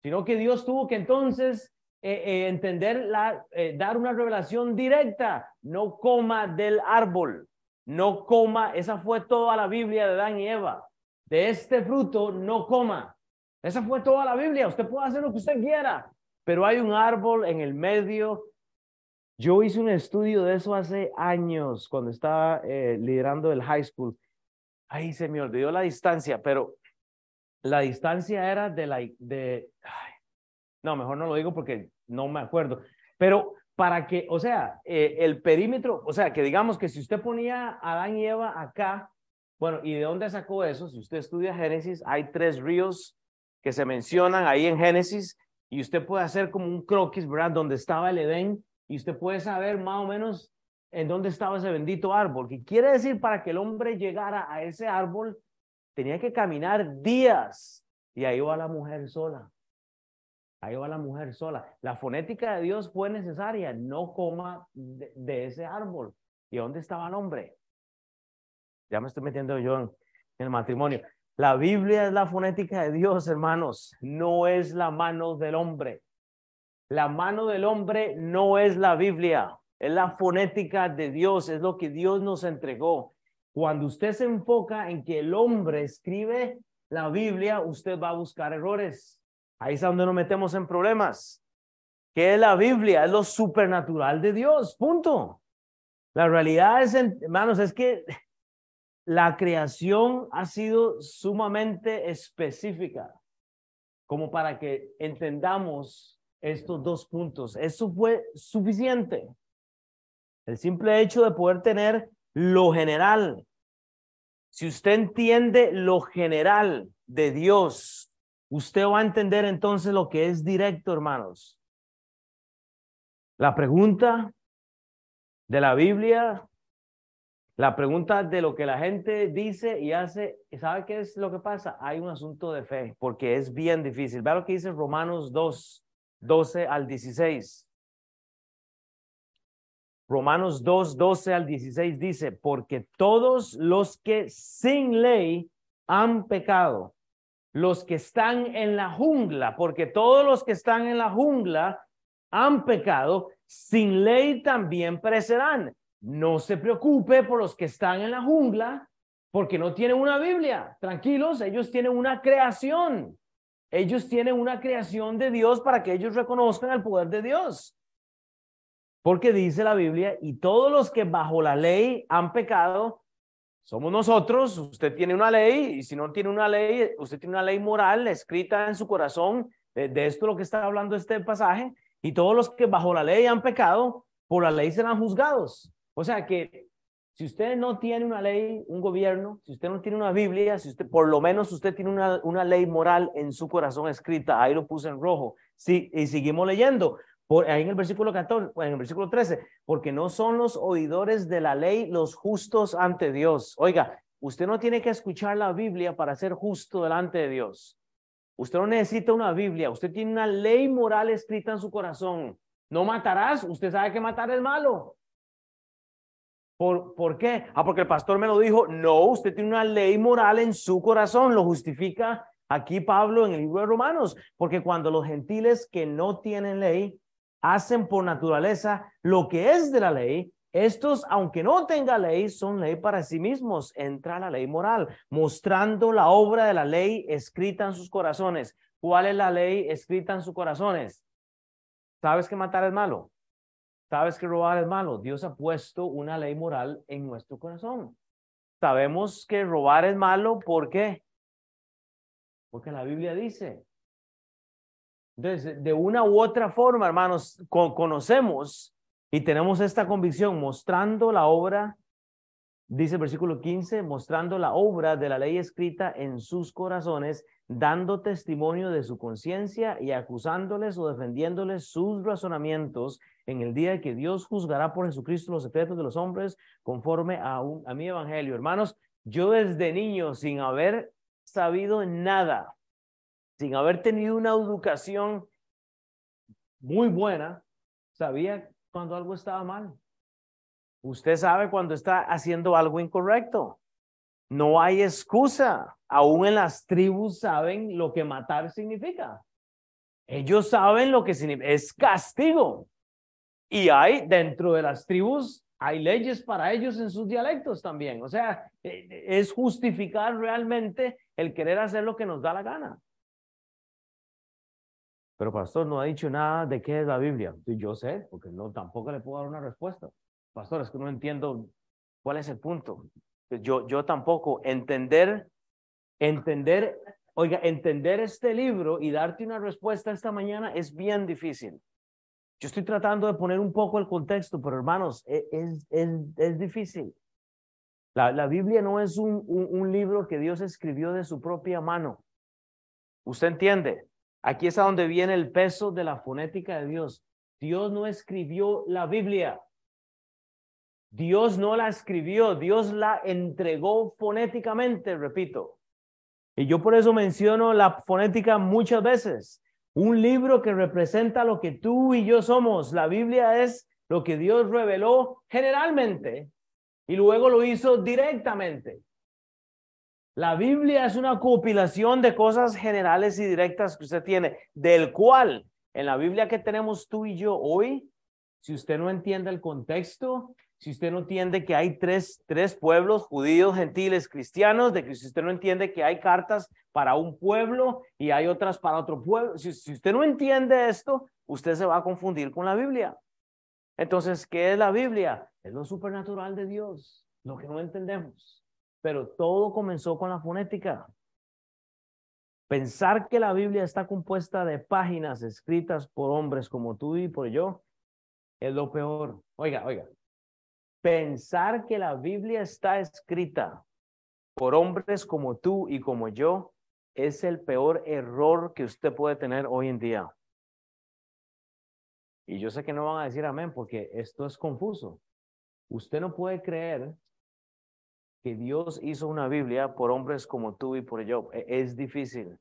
sino que Dios tuvo que entonces eh, eh, entender, la, eh, dar una revelación directa, no coma del árbol, no coma, esa fue toda la Biblia de Adán y Eva. De este fruto no coma. Esa fue toda la Biblia. Usted puede hacer lo que usted quiera, pero hay un árbol en el medio. Yo hice un estudio de eso hace años cuando estaba liderando el high school. Ahí se me olvidó la distancia, pero la distancia era de la, de, no, mejor no lo digo porque no me acuerdo. Pero para que, o sea, eh, el perímetro, o sea, que digamos que si usted ponía a Adán y Eva acá, bueno, ¿y de dónde sacó eso? Si usted estudia Génesis, hay tres ríos que se mencionan ahí en Génesis y usted puede hacer como un croquis, ¿verdad? Donde estaba el Edén y usted puede saber más o menos en dónde estaba ese bendito árbol. Que quiere decir para que el hombre llegara a ese árbol, tenía que caminar días y ahí va la mujer sola. Ahí va la mujer sola. La fonética de Dios fue necesaria. No coma de, ese árbol. ¿Y dónde estaba el hombre? Ya me estoy metiendo yo en, el matrimonio. La Biblia es la fonética de Dios, hermanos. No es la mano del hombre. La mano del hombre no es la Biblia. Es la fonética de Dios. Es lo que Dios nos entregó. Cuando usted se enfoca en que el hombre escribe la Biblia, usted va a buscar errores. Ahí es donde nos metemos en problemas. ¿Qué es la Biblia? Es lo supernatural de Dios, punto. La realidad es, hermanos, es que la creación ha sido sumamente específica, como para que entendamos estos dos puntos. Eso fue suficiente. El simple hecho de poder tener lo general. Si usted entiende lo general de Dios, usted va a entender entonces lo que es directo, hermanos. La pregunta de la Biblia, la pregunta de lo que la gente dice y hace, ¿sabe qué es lo que pasa? Hay un asunto de fe, porque es bien difícil. Vea lo que dice Romanos 2, 12 al 16. Romanos 2, 12 al 16 dice, porque todos los que sin ley han pecado los que están en la jungla, porque todos los que están en la jungla han pecado, sin ley también perecerán. No se preocupe por los que están en la jungla, porque no tienen una Biblia. Tranquilos, ellos tienen una creación. Ellos tienen una creación de Dios para que ellos reconozcan el poder de Dios. Porque dice la Biblia, y todos los que bajo la ley han pecado, somos nosotros, usted tiene una ley y si no tiene una ley, usted tiene una ley moral escrita en su corazón, de, esto lo que está hablando este pasaje, y todos los que bajo la ley han pecado, por la ley serán juzgados. O sea que si usted no tiene una ley, un gobierno, si usted no tiene una Biblia, si usted, por lo menos usted tiene una, una ley moral en su corazón escrita, ahí lo puse en rojo. Sí, y seguimos leyendo ahí en el versículo 14, en el versículo 13, porque no son los oidores de la ley los justos ante Dios. Oiga, usted no tiene que escuchar la Biblia para ser justo delante de Dios. Usted no necesita una Biblia, usted tiene una ley moral escrita en su corazón. No matarás, usted sabe que matar es malo. ¿Por, ¿Por qué? Ah, porque el pastor me lo dijo. No, usted tiene una ley moral en su corazón. Lo justifica aquí Pablo en el libro de Romanos. Porque cuando los gentiles que no tienen ley hacen por naturaleza lo que es de la ley, estos, aunque no tenga ley, son ley para sí mismos. Entra la ley moral, mostrando la obra de la ley escrita en sus corazones. ¿Cuál es la ley escrita en sus corazones? ¿Sabes que matar es malo? Sabes que robar es malo. Dios ha puesto una ley moral en nuestro corazón. Sabemos que robar es malo. ¿Por qué? Porque la Biblia dice. Entonces, de una u otra forma, hermanos, conocemos y tenemos esta convicción mostrando la obra Dice el versículo 15, mostrando la obra de la ley escrita en sus corazones, dando testimonio de su conciencia y acusándoles o defendiéndoles sus razonamientos en el día que Dios juzgará por Jesucristo los secretos de los hombres conforme a, un, a mi evangelio. Hermanos, yo desde niño, sin haber sabido nada, sin haber tenido una educación muy buena, sabía cuando algo estaba mal. Usted sabe cuando está haciendo algo incorrecto. No hay excusa. Aún en las tribus saben lo que matar significa. Ellos saben lo que significa. Es castigo. Y hay dentro de las tribus, hay leyes para ellos en sus dialectos también. O sea, e, e, es justificar realmente el querer hacer lo que nos da la gana. Pero pastor no ha dicho nada de qué es la Biblia. Yo sé, porque no tampoco le puedo dar una respuesta. Pastor, es que no entiendo cuál es el punto. Yo, yo tampoco. Entender, entender, oiga, entender este libro y darte una respuesta esta mañana es bien difícil. Yo estoy tratando de poner un poco el contexto, pero hermanos, e, es, es, es difícil. La, la, Biblia no es un, un libro que Dios escribió de su propia mano. ¿Usted entiende? Aquí es a donde viene el peso de la fonética de Dios. Dios no escribió la Biblia. Dios no la escribió, Dios la entregó fonéticamente, repito. Y yo por eso menciono la fonética muchas veces. Un libro que representa lo que tú y yo somos. La Biblia es lo que Dios reveló generalmente y luego lo hizo directamente. La Biblia es una compilación de cosas generales y directas que usted tiene, del cual en la Biblia que tenemos tú y yo hoy, si usted no entiende el contexto, si usted no entiende que hay tres, tres pueblos, judíos, gentiles, cristianos, de que si usted no entiende que hay cartas para un pueblo y hay otras para otro pueblo, si, si usted no entiende esto, usted se va a confundir con la Biblia. Entonces, ¿qué es la Biblia? Es lo supernatural de Dios, lo que no entendemos. Pero todo comenzó con la fonética. Pensar que la Biblia está compuesta de páginas escritas por hombres como tú y por yo es lo peor. Oiga, oiga, Pensar que la Biblia está escrita por hombres como tú y como yo es el peor error que usted puede tener hoy en día. Y yo sé que no van a decir amén porque esto es confuso. Usted no puede creer que Dios hizo una Biblia por hombres como tú y por yo. E-, es difícil.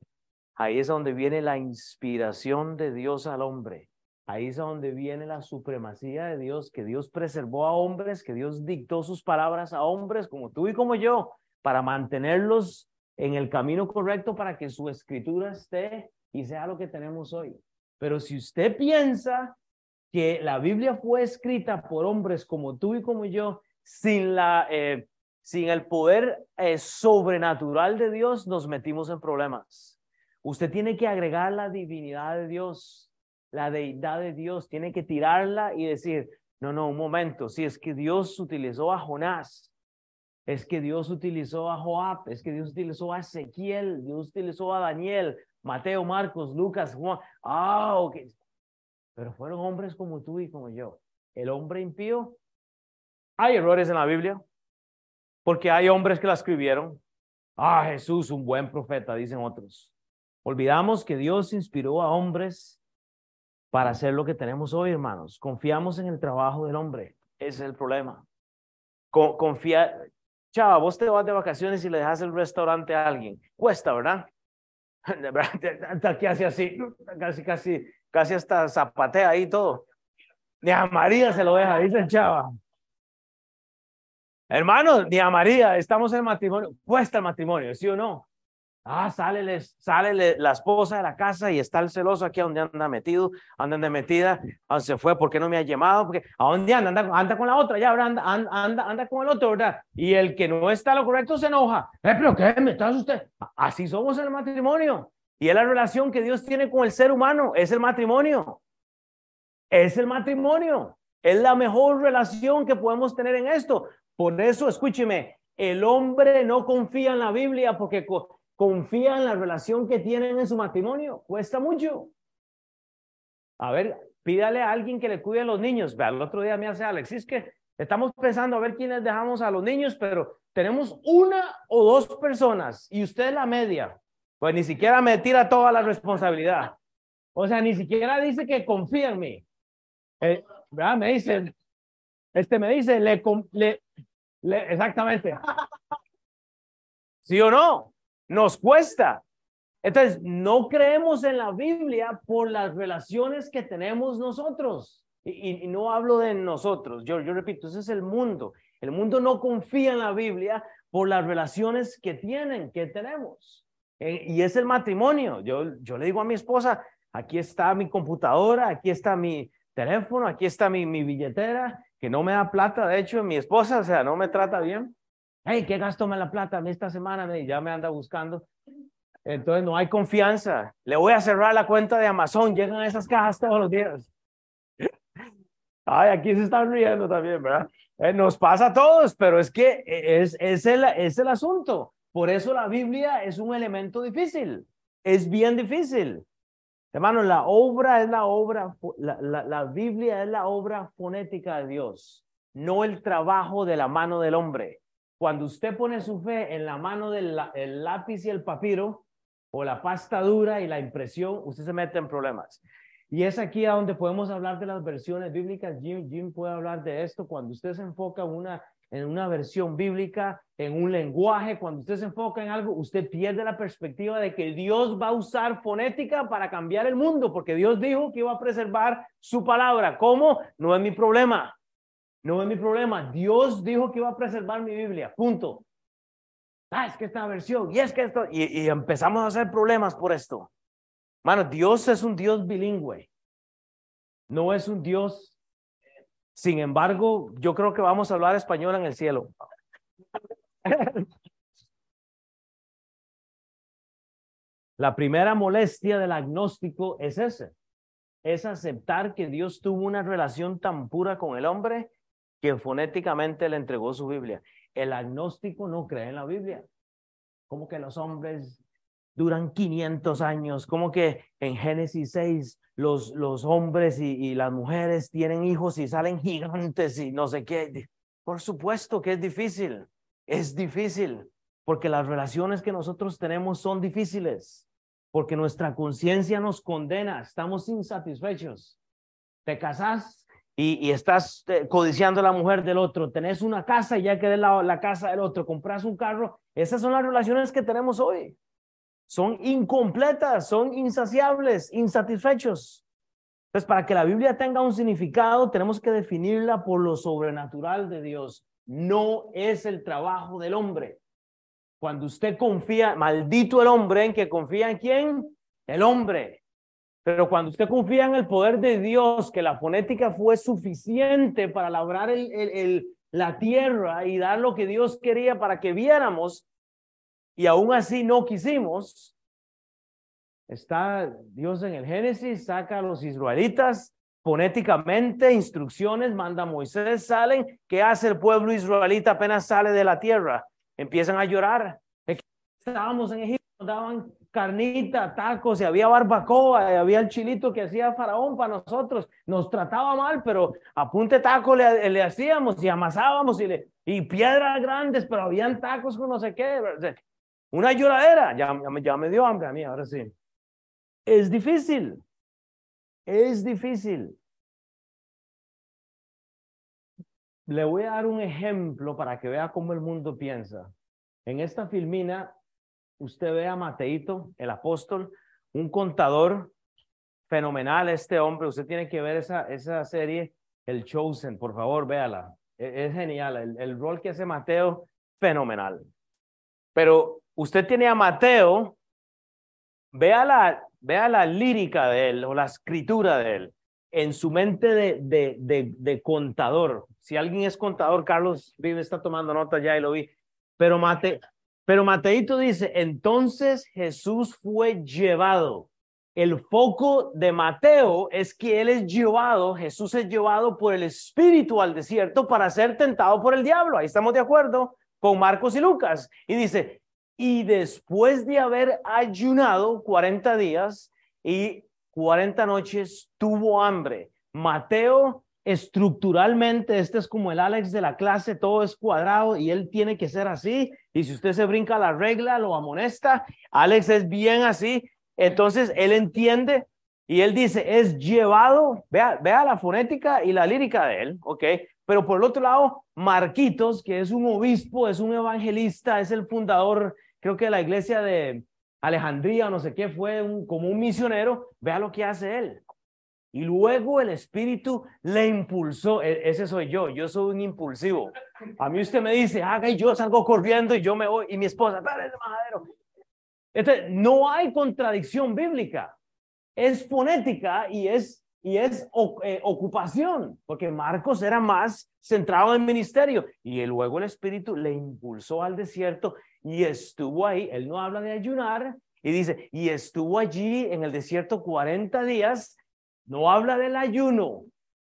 Ahí es donde viene la inspiración de Dios al hombre. Ahí es donde viene la supremacía de Dios, que Dios preservó a hombres, que Dios dictó sus palabras a hombres como tú y como yo, para mantenerlos en el camino correcto para que su escritura esté y sea lo que tenemos hoy. Pero si usted piensa que la Biblia fue escrita por hombres como tú y como yo, sin, la, eh, sin el poder eh, sobrenatural de Dios, nos metimos en problemas. Usted tiene que agregar la divinidad de Dios la deidad de Dios, tiene que tirarla y decir, no, no, un momento, si es que Dios utilizó a Jonás, es que Dios utilizó a Joab, es que Dios utilizó a Ezequiel, Dios utilizó a Daniel, Mateo, Marcos, Lucas, Juan. Ah, ok. Pero fueron hombres como tú y como yo. El hombre impío, hay errores en la Biblia, porque hay hombres que la escribieron. Ah, Jesús, un buen profeta, dicen otros. Olvidamos que Dios inspiró a hombres para hacer lo que tenemos hoy, hermanos. Confiamos en el trabajo del hombre. Es el problema. confía. Chava, vos te vas de vacaciones y le dejas el restaurante a alguien. Cuesta, ¿verdad? Casi así, casi, casi, casi hasta zapatea ahí todo. Ni a María se lo deja, dice chava. Hermano, ni a María, estamos en matrimonio, cuesta el matrimonio, ¿sí o no? Ah, sale, sale la esposa de la casa y está el celoso aquí a donde anda metido, anda metida, se fue, ¿por qué no me ha llamado? Porque, ¿A dónde anda? Anda, anda con la otra, ya, anda, anda, anda con el otro, ¿verdad? Y el que no está lo correcto se enoja. Eh, pero ¿qué me estás usted? Así somos en el matrimonio. Y es la relación que Dios tiene con el ser humano, es el matrimonio. Es el matrimonio. Es la mejor relación que podemos tener en esto. Por eso, escúcheme, el hombre no confía en la Biblia porque confía en la relación que tienen en su matrimonio. Cuesta mucho. A ver, pídale a alguien que le cuide a los niños. Vea, el otro día me hace Alex, es que estamos pensando a ver quiénes dejamos a los niños, pero tenemos una o dos personas y usted la media. Pues ni siquiera me tira toda la responsabilidad. O sea, ni siquiera dice que confía en mí. Eh, me dice, este me dice, le, le, exactamente. ¿Sí o no? Nos cuesta. Entonces, no creemos en la Biblia por las relaciones que tenemos nosotros. Y, no hablo de nosotros, yo, yo repito, ese es el mundo. El mundo no confía en la Biblia por las relaciones que tienen, que tenemos. Eh, y es el matrimonio. Yo, yo le digo a mi esposa, aquí está mi computadora, aquí está mi teléfono, aquí está mi, mi billetera, que no me da plata, de hecho, mi esposa, o sea, no me trata bien hey, ¿qué gasto me la plata esta semana? Y ya me anda buscando. Entonces no hay confianza. Le voy a cerrar la cuenta de Amazon. Llegan esas cajas todos los días. Ay, aquí se están riendo también, ¿verdad? Eh, nos pasa a todos, pero es que es, es, el, es el asunto. Por eso la Biblia es un elemento difícil. Es bien difícil. Hermano, la obra es la obra, la, la, la Biblia es la obra fonética de Dios, no el trabajo de la mano del hombre. Cuando usted pone su fe en la mano del lápiz y el papiro, o la pasta dura y la impresión, usted se mete en problemas. Y es aquí a donde podemos hablar de las versiones bíblicas. Jim, Jim puede hablar de esto. Cuando usted se enfoca en una, en una versión bíblica, en un lenguaje, cuando usted se enfoca en algo, usted pierde la perspectiva de que Dios va a usar fonética para cambiar el mundo, porque Dios dijo que iba a preservar su palabra. ¿Cómo? No es mi problema. No es mi problema. Dios dijo que iba a preservar mi Biblia. Punto. Ah, es que esta versión, y es que esto, y, empezamos a hacer problemas por esto. Mano, Dios es un Dios bilingüe. No es un Dios. Sin embargo, yo creo que vamos a hablar español en el cielo. La primera molestia del agnóstico es ese, es aceptar que Dios tuvo una relación tan pura con el hombre que fonéticamente le entregó su Biblia. El agnóstico no cree en la Biblia. Como que los hombres duran 500 años, como que en Génesis 6 los, los hombres y, y las mujeres tienen hijos y salen gigantes y no sé qué. Por supuesto que es difícil, es difícil, porque las relaciones que nosotros tenemos son difíciles, porque nuestra conciencia nos condena, estamos insatisfechos. Te casas y, estás eh, codiciando a la mujer del otro, tenés una casa y ya que la, la casa del otro, compras un carro, esas son las relaciones que tenemos hoy. Son incompletas, son insaciables, insatisfechos. Entonces, para que la Biblia tenga un significado, tenemos que definirla por lo sobrenatural de Dios. No es el trabajo del hombre. Cuando usted confía, maldito el hombre en que confía en quién? El hombre. Pero cuando usted confía en el poder de Dios, que la fonética fue suficiente para labrar el, la tierra y dar lo que Dios quería para que viéramos, y aún así no quisimos, está Dios en el Génesis, saca a los israelitas fonéticamente, instrucciones, manda a Moisés, salen, ¿qué hace el pueblo israelita apenas sale de la tierra? Empiezan a llorar. Estábamos en Egipto, daban carnita, tacos, y había barbacoa, y había el chilito que hacía Faraón para nosotros. Nos trataba mal, pero a punte taco le, le hacíamos y amasábamos y, le, y piedras grandes, pero habían tacos con no sé qué. Una lloradera, ya, me dio hambre a mí, ahora sí. Es difícil, es difícil. Le voy a dar un ejemplo para que vea cómo el mundo piensa. En esta filmina usted ve a Mateito, el apóstol, un contador fenomenal este hombre. Usted tiene que ver esa, esa serie, El Chosen, por favor, véala. e, es, genial. El, el rol que hace Mateo, fenomenal. Pero usted tiene a Mateo, vea la, vea la lírica de él o la escritura de él en su mente de, de, de, contador. Si alguien es contador, Carlos vive, está tomando nota ya y lo vi. Pero, Mate, pero Mateito dice, entonces Jesús fue llevado. El foco de Mateo es que él es llevado, Jesús es llevado por el Espíritu al desierto para ser tentado por el diablo. Ahí estamos de acuerdo con Marcos y Lucas. Y dice, y después de haber ayunado 40 días y 40 noches, tuvo hambre. Mateo estructuralmente, este es como el Alex de la clase, todo es cuadrado y él tiene que ser así. Y si usted se brinca la regla, lo amonesta. Alex es bien así. Entonces él entiende y él dice, es llevado, vea, vea la fonética y la lírica de él, ¿ok? Pero por el otro lado, Marquitos, que es un obispo, es un evangelista, es el fundador, creo que la iglesia de Alejandría, no sé qué, fue como un misionero, vea lo que hace él. Y luego el espíritu le impulsó. E, ese soy yo, yo soy un impulsivo. A mí usted me dice, haga y yo salgo corriendo y yo me voy. Y mi esposa, ese majadero. No hay contradicción bíblica. Es fonética y es, y es eh, ocupación, porque Marcos era más centrado en ministerio. Y luego el espíritu le impulsó al desierto y estuvo ahí. Él no habla de ayunar y dice, y estuvo allí en el desierto 40 días no habla del ayuno,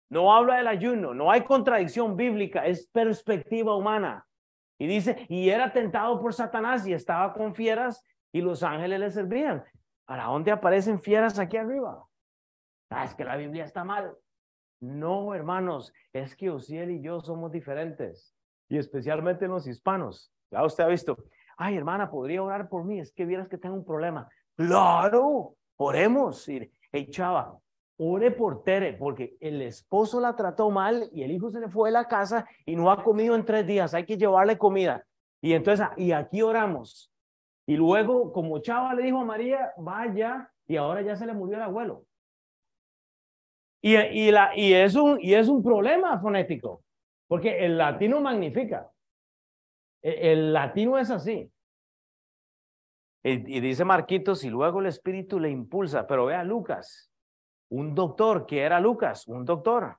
no habla del ayuno, no hay contradicción bíblica, es perspectiva humana. Y dice, y era tentado por Satanás y estaba con fieras y los ángeles le servían. ¿Para dónde aparecen fieras aquí arriba? Ah, es que la Biblia está mal. No, hermanos, es que Osiel y yo somos diferentes. Y especialmente los hispanos. Ya usted ha visto, ay hermana, podría orar por mí, es que vieras que tengo un problema. Claro, oremos. Hey, chava, ore por Tere, porque el esposo la trató mal y el hijo se le fue de la casa y no ha comido en tres días, hay que llevarle comida. Y entonces, y aquí oramos. Y luego, como Chava le dijo a María, vaya, y ahora ya se le murió el abuelo. Y, y, la, y, es, un, y es un problema fonético, porque el latino magnifica. El, latino es así. Y, y dice Marquitos, y luego el espíritu le impulsa, pero vea Lucas, un doctor, que era Lucas, un doctor.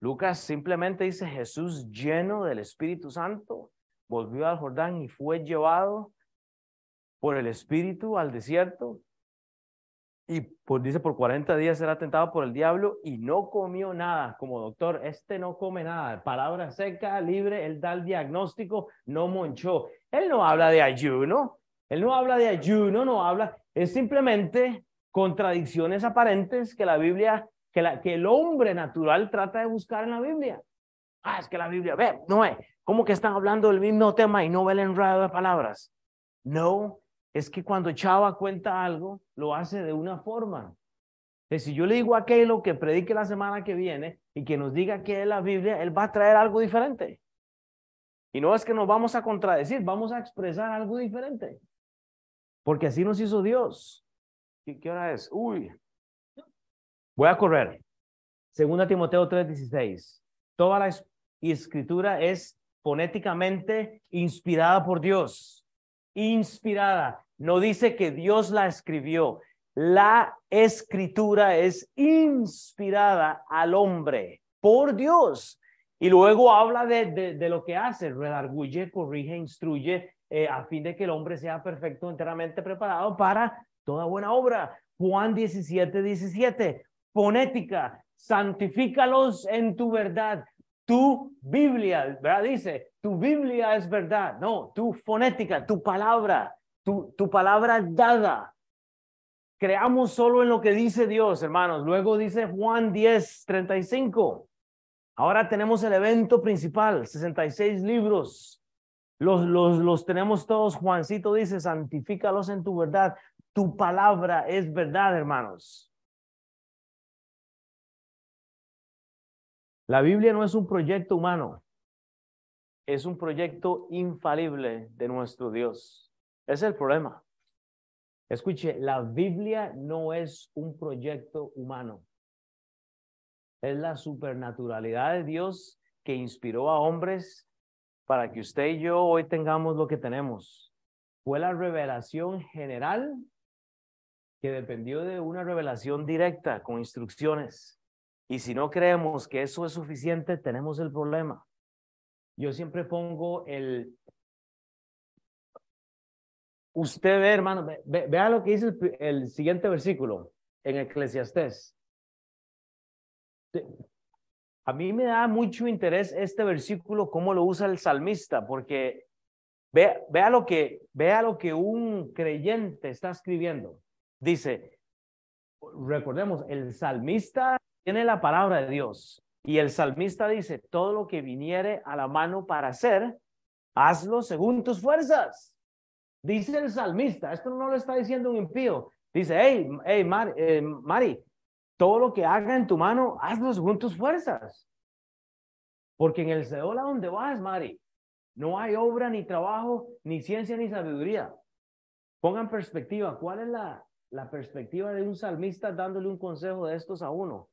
Lucas simplemente dice, Jesús lleno del Espíritu Santo, volvió al Jordán y fue llevado por el Espíritu al desierto. Y pues dice, por 40 días era tentado por el diablo y no comió nada. Como doctor, este no come nada. Palabra seca, libre, él da el diagnóstico, no monchó. Él no habla de ayuno, él no habla de ayuno, no habla, es simplemente contradicciones aparentes que la Biblia, que, la, que el hombre natural trata de buscar en la Biblia. Ah, es que la Biblia, ve, no es, ¿cómo que están hablando del mismo tema y no ve el enredo de palabras? No, es que cuando Chava cuenta algo, lo hace de una forma. si yo le digo a aquello que predique la semana que viene y que nos diga que es la Biblia, él va a traer algo diferente. Y no es que nos vamos a contradecir, vamos a expresar algo diferente. Porque así nos hizo Dios. ¿Qué, hora es? Uy. Voy a correr. Segunda Timoteo 3:16. Toda la escritura es fonéticamente inspirada por Dios. Inspirada. No dice que Dios la escribió. La escritura es inspirada al hombre por Dios. Y luego habla de, de, lo que hace, redarguye, corrige, instruye, eh, a fin de que el hombre sea perfecto, enteramente preparado para toda buena obra. Juan 17, 17, fonética, santifícalos en tu verdad. Tu Biblia, ¿verdad? Dice, tu Biblia es verdad. No, tu fonética, tu palabra, tu, tu palabra dada. Creamos solo en lo que dice Dios, hermanos. Luego dice Juan 10, 35. Ahora tenemos el evento principal, 66 libros. Los, los, los tenemos todos. Juancito dice, santifícalos en tu verdad. Tu palabra es verdad, hermanos. La Biblia no es un proyecto humano, es un proyecto infalible de nuestro Dios. Es el problema. Escuche, la Biblia no es un proyecto humano. Es la supernaturalidad de Dios que inspiró a hombres para que usted y yo hoy tengamos lo que tenemos. Fue la revelación general que dependió de una revelación directa con instrucciones. Y si no creemos que eso es suficiente, tenemos el problema. Yo siempre pongo el... Usted ve, hermano, vea lo que dice el, el siguiente versículo en Eclesiastés. A mí me da mucho interés este versículo, cómo lo usa el salmista, porque vea, vea, lo que, vea lo que un creyente está escribiendo. Dice, recordemos, el salmista tiene la palabra de Dios y el salmista dice, todo lo que viniere a la mano para hacer, hazlo según tus fuerzas. Dice el salmista, esto no lo está diciendo un impío. Dice, hey, hey, eh, Mari, todo lo que haga en tu mano, hazlo según tus fuerzas. Porque en el Seol a donde vas, Mari, no hay obra, ni trabajo, ni ciencia, ni sabiduría. Pongan perspectiva, ¿cuál es la, la perspectiva de un salmista dándole un consejo de estos a uno.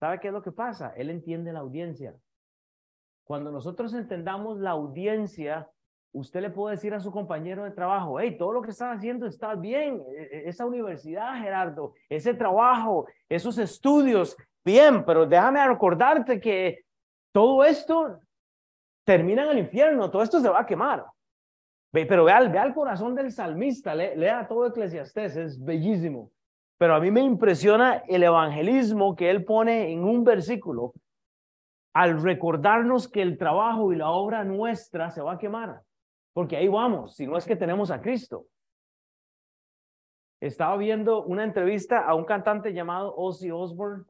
¿Sabe qué es lo que pasa? Él entiende la audiencia. Cuando nosotros entendamos la audiencia, usted le puede decir a su compañero de trabajo, hey, todo lo que estás haciendo está bien, e, e, esa universidad, Gerardo, ese trabajo, esos estudios, bien, pero déjame recordarte que todo esto termina en el infierno, todo esto se va a quemar. Pero vea, vea el corazón del salmista, lea todo Eclesiastés, es bellísimo. Pero a mí me impresiona el evangelismo que él pone en un versículo al recordarnos que el trabajo y la obra nuestra se va a quemar. Porque ahí vamos, si no es que tenemos a Cristo. Estaba viendo una entrevista a un cantante llamado Ozzy Osbourne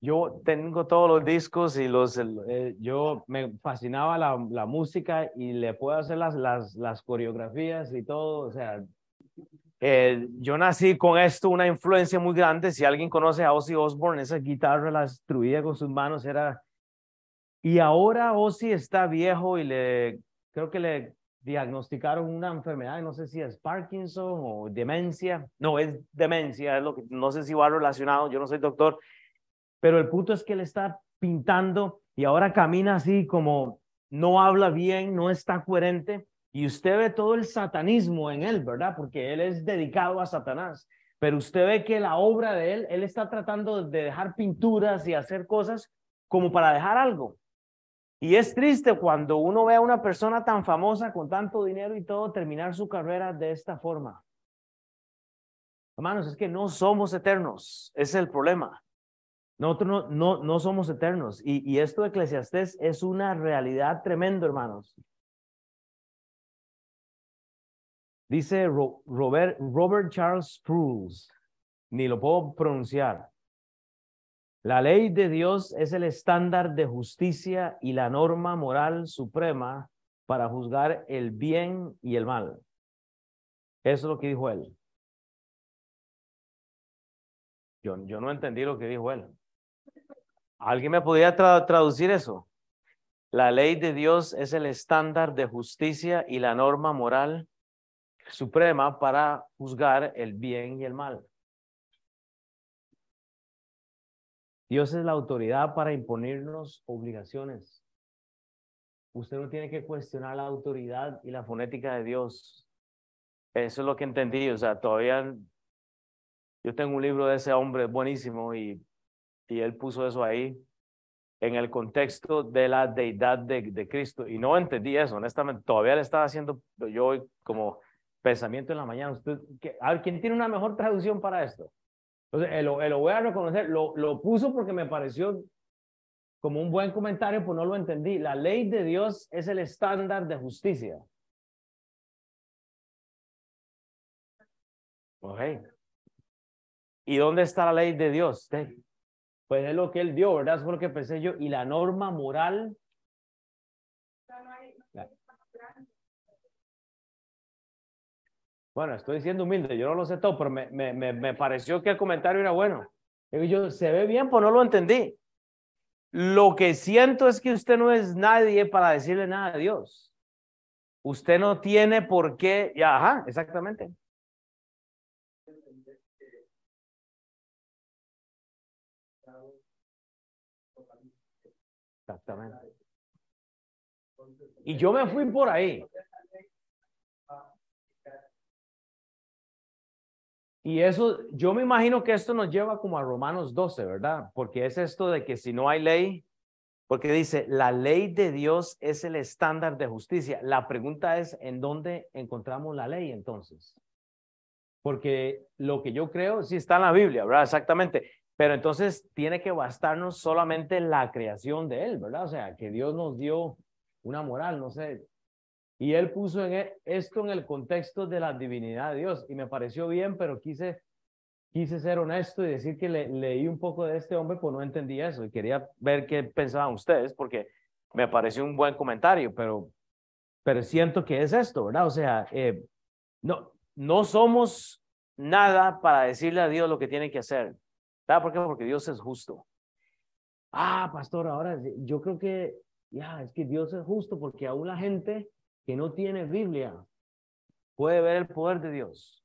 yo tengo todos los discos y los, eh, yo me fascinaba la, la, música y le puedo hacer las, las, las coreografías y todo, o sea, eh, yo nací con esto, una influencia muy grande, si alguien conoce a Ozzy Osbourne, esa guitarra la destruía con sus manos, era... Y ahora Ozzy está viejo y le, creo que le diagnosticaron una enfermedad, no sé si es Parkinson o demencia, no, es demencia, es lo que, no sé si va relacionado, yo no soy doctor, pero el punto es que él está pintando y ahora camina así como no habla bien, no está coherente y usted ve todo el satanismo en él, ¿verdad? Porque él es dedicado a Satanás. Pero usted ve que la obra de él, él está tratando de dejar pinturas y hacer cosas como para dejar algo. Y es triste cuando uno ve a una persona tan famosa con tanto dinero y todo terminar su carrera de esta forma. Hermanos, es que no somos eternos, es el problema. Nosotros no, no, no somos eternos. Y, y esto de Eclesiastés es una realidad tremenda, hermanos. Dice Robert, Charles Spruce, ni lo puedo pronunciar. La ley de Dios es el estándar de justicia y la norma moral suprema para juzgar el bien y el mal. Eso es lo que dijo él. Yo, yo no entendí lo que dijo él. ¿Alguien me podría traducir eso? La ley de Dios es el estándar de justicia y la norma moral suprema para juzgar el bien y el mal. Dios es la autoridad para imponernos obligaciones. Usted no tiene que cuestionar la autoridad y la fonética de Dios. Eso es lo que entendí. O sea, todavía yo tengo un libro de ese hombre buenísimo y y él puso eso ahí en el contexto de la deidad de, Cristo. Y no entendí eso, honestamente. Todavía le estaba haciendo yo como pensamiento en la mañana. Usted, a ver, ¿quién tiene una mejor traducción para esto? Entonces, lo, lo voy a reconocer. Lo, lo puso porque me pareció como un buen comentario, pues no lo entendí. La ley de Dios es el estándar de justicia. Ok. ¿Y dónde está la ley de Dios? Pues es lo que él dio, ¿verdad? Fue lo que pensé yo. Y la norma moral. Bueno, estoy siendo humilde, yo no lo sé todo, pero me, me, me, pareció que el comentario era bueno. Y yo, se ve bien, pues no lo entendí. Lo que siento es que usted no es nadie para decirle nada a Dios. Usted no tiene por qué, ya, ajá, exactamente. Exactamente. Y yo me fui por ahí. Y eso, yo me imagino que esto nos lleva como a Romanos 12, ¿verdad? Porque es esto de que si no hay ley, porque dice, la ley de Dios es el estándar de justicia. La pregunta es, ¿en dónde encontramos la ley entonces? Porque lo que yo creo, sí está en la Biblia, ¿verdad? Exactamente. Pero entonces tiene que bastarnos solamente la creación de Él, ¿verdad? O sea, que Dios nos dio una moral, no sé, y él puso e, esto en el contexto de la divinidad de Dios y me pareció bien, pero quise, quise ser honesto y decir que le, leí un poco de este hombre, pues no entendí eso y quería ver qué pensaban ustedes porque me pareció un buen comentario, pero, pero siento que es esto, ¿verdad? O sea, eh, no, no somos nada para decirle a Dios lo que tiene que hacer. ¿Sabes por qué? Porque Dios es justo. Ah, pastor, ahora yo creo que, ya, es que Dios es justo porque aún la gente que no tiene Biblia puede ver el poder de Dios.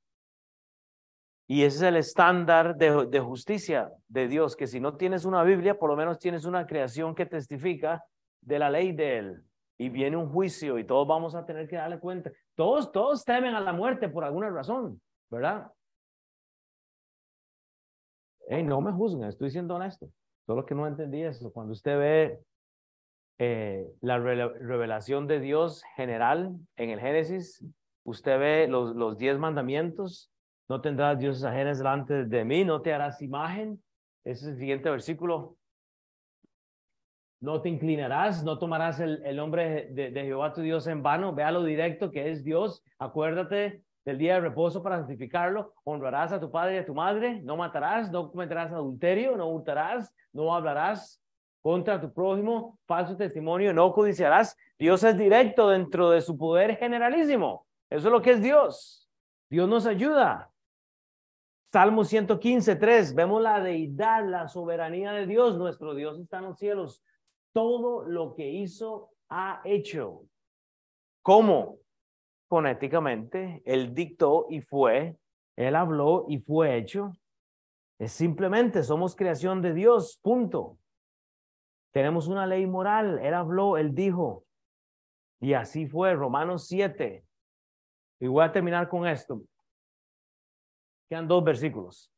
Y ese es el estándar de, de, justicia de Dios, que si no tienes una Biblia, por lo menos tienes una creación que testifica de la ley de Él. Y viene un juicio y todos vamos a tener que darle cuenta. Todos, todos temen a la muerte por alguna razón, ¿verdad? Hey, no me juzguen, estoy siendo honesto. Solo que no entendí eso. Cuando usted ve eh, la revelación de Dios general en el Génesis, usted ve los, los diez mandamientos, no tendrás dioses ajenos delante de mí, no te harás imagen. Ese es el siguiente versículo. No te inclinarás, no tomarás el, el nombre de, de, Jehová tu Dios en vano. Vea lo directo que es Dios. Acuérdate del día de reposo para santificarlo. Honrarás a tu padre y a tu madre. No matarás, no cometerás adulterio, no hurtarás, no hablarás contra tu prójimo, falso testimonio, no codiciarás. Dios es directo dentro de su poder generalísimo. Eso es lo que es Dios. Dios nos ayuda. Salmo 115, 3. Vemos la deidad, la soberanía de Dios. Nuestro Dios está en los cielos. Todo lo que hizo, ha hecho. ¿Cómo? Fonéticamente. Él dictó y fue. Él habló y fue hecho. Es simplemente, somos creación de Dios. Punto. Tenemos una ley moral. Él habló, él dijo. Y así fue, Romanos 7. Y voy a terminar con esto. Quedan dos versículos.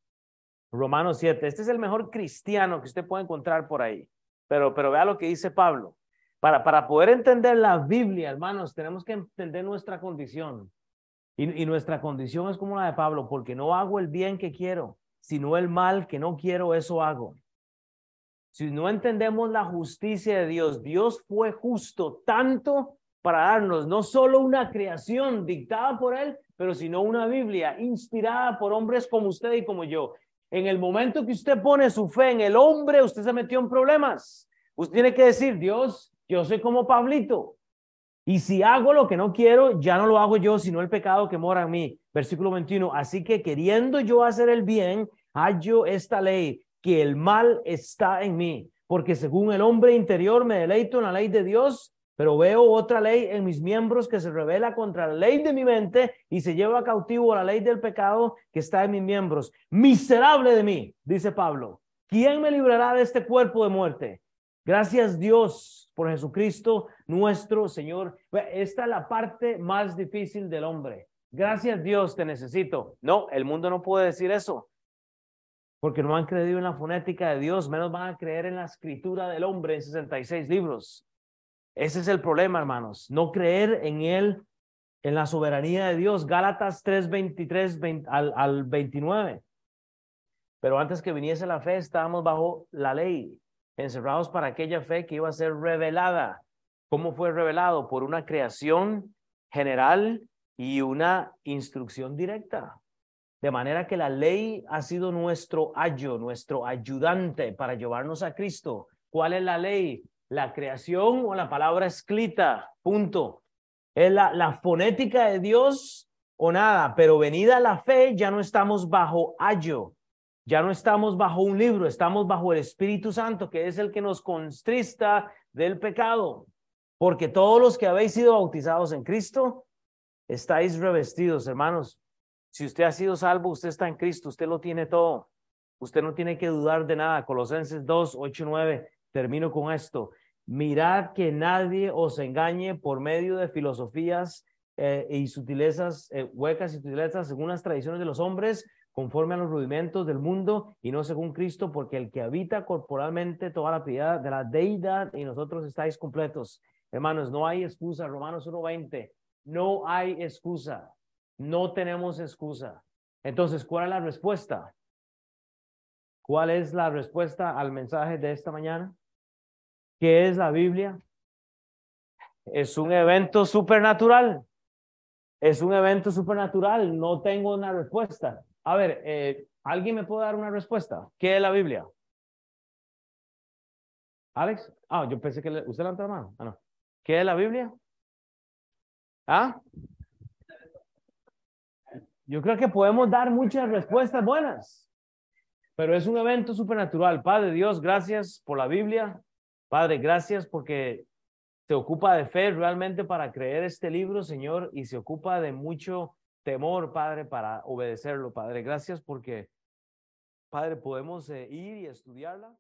Romanos 7. Este es el mejor cristiano que usted puede encontrar por ahí. Pero, pero vea lo que dice Pablo. Para, para poder entender la Biblia, hermanos, tenemos que entender nuestra condición. Y, y nuestra condición es como la de Pablo, porque no hago el bien que quiero, sino el mal que no quiero, eso hago. Si no entendemos la justicia de Dios, Dios fue justo tanto para darnos no solo una creación dictada por Él, pero sino una Biblia inspirada por hombres como usted y como yo. En el momento que usted pone su fe en el hombre, usted se metió en problemas. Usted tiene que decir, Dios, yo soy como Pablito. Y si hago lo que no quiero, ya no lo hago yo, sino el pecado que mora en mí. Versículo 21. Así que queriendo yo hacer el bien, hallo esta ley que el mal está en mí, porque según el hombre interior me deleito en la ley de Dios, pero veo otra ley en mis miembros que se revela contra la ley de mi mente y se lleva cautivo a la ley del pecado que está en mis miembros. Miserable de mí, dice Pablo. ¿Quién me librará de este cuerpo de muerte? Gracias Dios por Jesucristo nuestro Señor. Esta es la parte más difícil del hombre. Gracias Dios, te necesito. No, el mundo no puede decir eso porque no han creído en la fonética de Dios, menos van a creer en la escritura del hombre en 66 libros. Ese es el problema, hermanos, no creer en Él, en la soberanía de Dios. Gálatas 3, 23 al, al 29. Pero antes que viniese la fe, estábamos bajo la ley, encerrados para aquella fe que iba a ser revelada. ¿Cómo fue revelado? Por una creación general y una instrucción directa. De manera que la ley ha sido nuestro ayo, nuestro ayudante para llevarnos a Cristo. ¿Cuál es la ley? La creación o la palabra escrita. Punto. Es la, fonética de Dios o nada, pero venida la fe ya no estamos bajo ayo, ya no estamos bajo un libro, estamos bajo el Espíritu Santo, que es el que nos constrista del pecado. Porque todos los que habéis sido bautizados en Cristo, estáis revestidos, hermanos. Si usted ha sido salvo, usted está en Cristo, usted lo tiene todo. Usted no tiene que dudar de nada. Colosenses 2, 8, 9. Termino con esto. mirad que nadie os engañe por medio de filosofías eh, y sutilezas, eh, huecas y sutilezas según las tradiciones de los hombres, conforme a los rudimentos del mundo y no según Cristo, porque el que habita corporalmente toda la piedad de la deidad y nosotros estáis completos. Hermanos, no hay excusa. Romanos 1.20, no hay excusa. No tenemos excusa. Entonces, ¿cuál es la respuesta? ¿Cuál es la respuesta al mensaje de esta mañana? ¿Qué es la Biblia? Es un evento supernatural. Es un evento supernatural. No tengo una respuesta. A ver, eh, ¿alguien me puede dar una respuesta? ¿Qué es la Biblia? Alex? Ah, yo pensé que usted levantó la mano. Ah, no. ¿Qué es la Biblia? ¿Ah? Yo creo que podemos dar muchas respuestas buenas, pero es un evento supernatural. Padre Dios, gracias por la Biblia. Padre, gracias porque se ocupa de fe realmente para creer este libro, Señor, y se ocupa de mucho temor, Padre, para obedecerlo, Padre. Gracias porque, Padre, podemos eh, ir y estudiarla.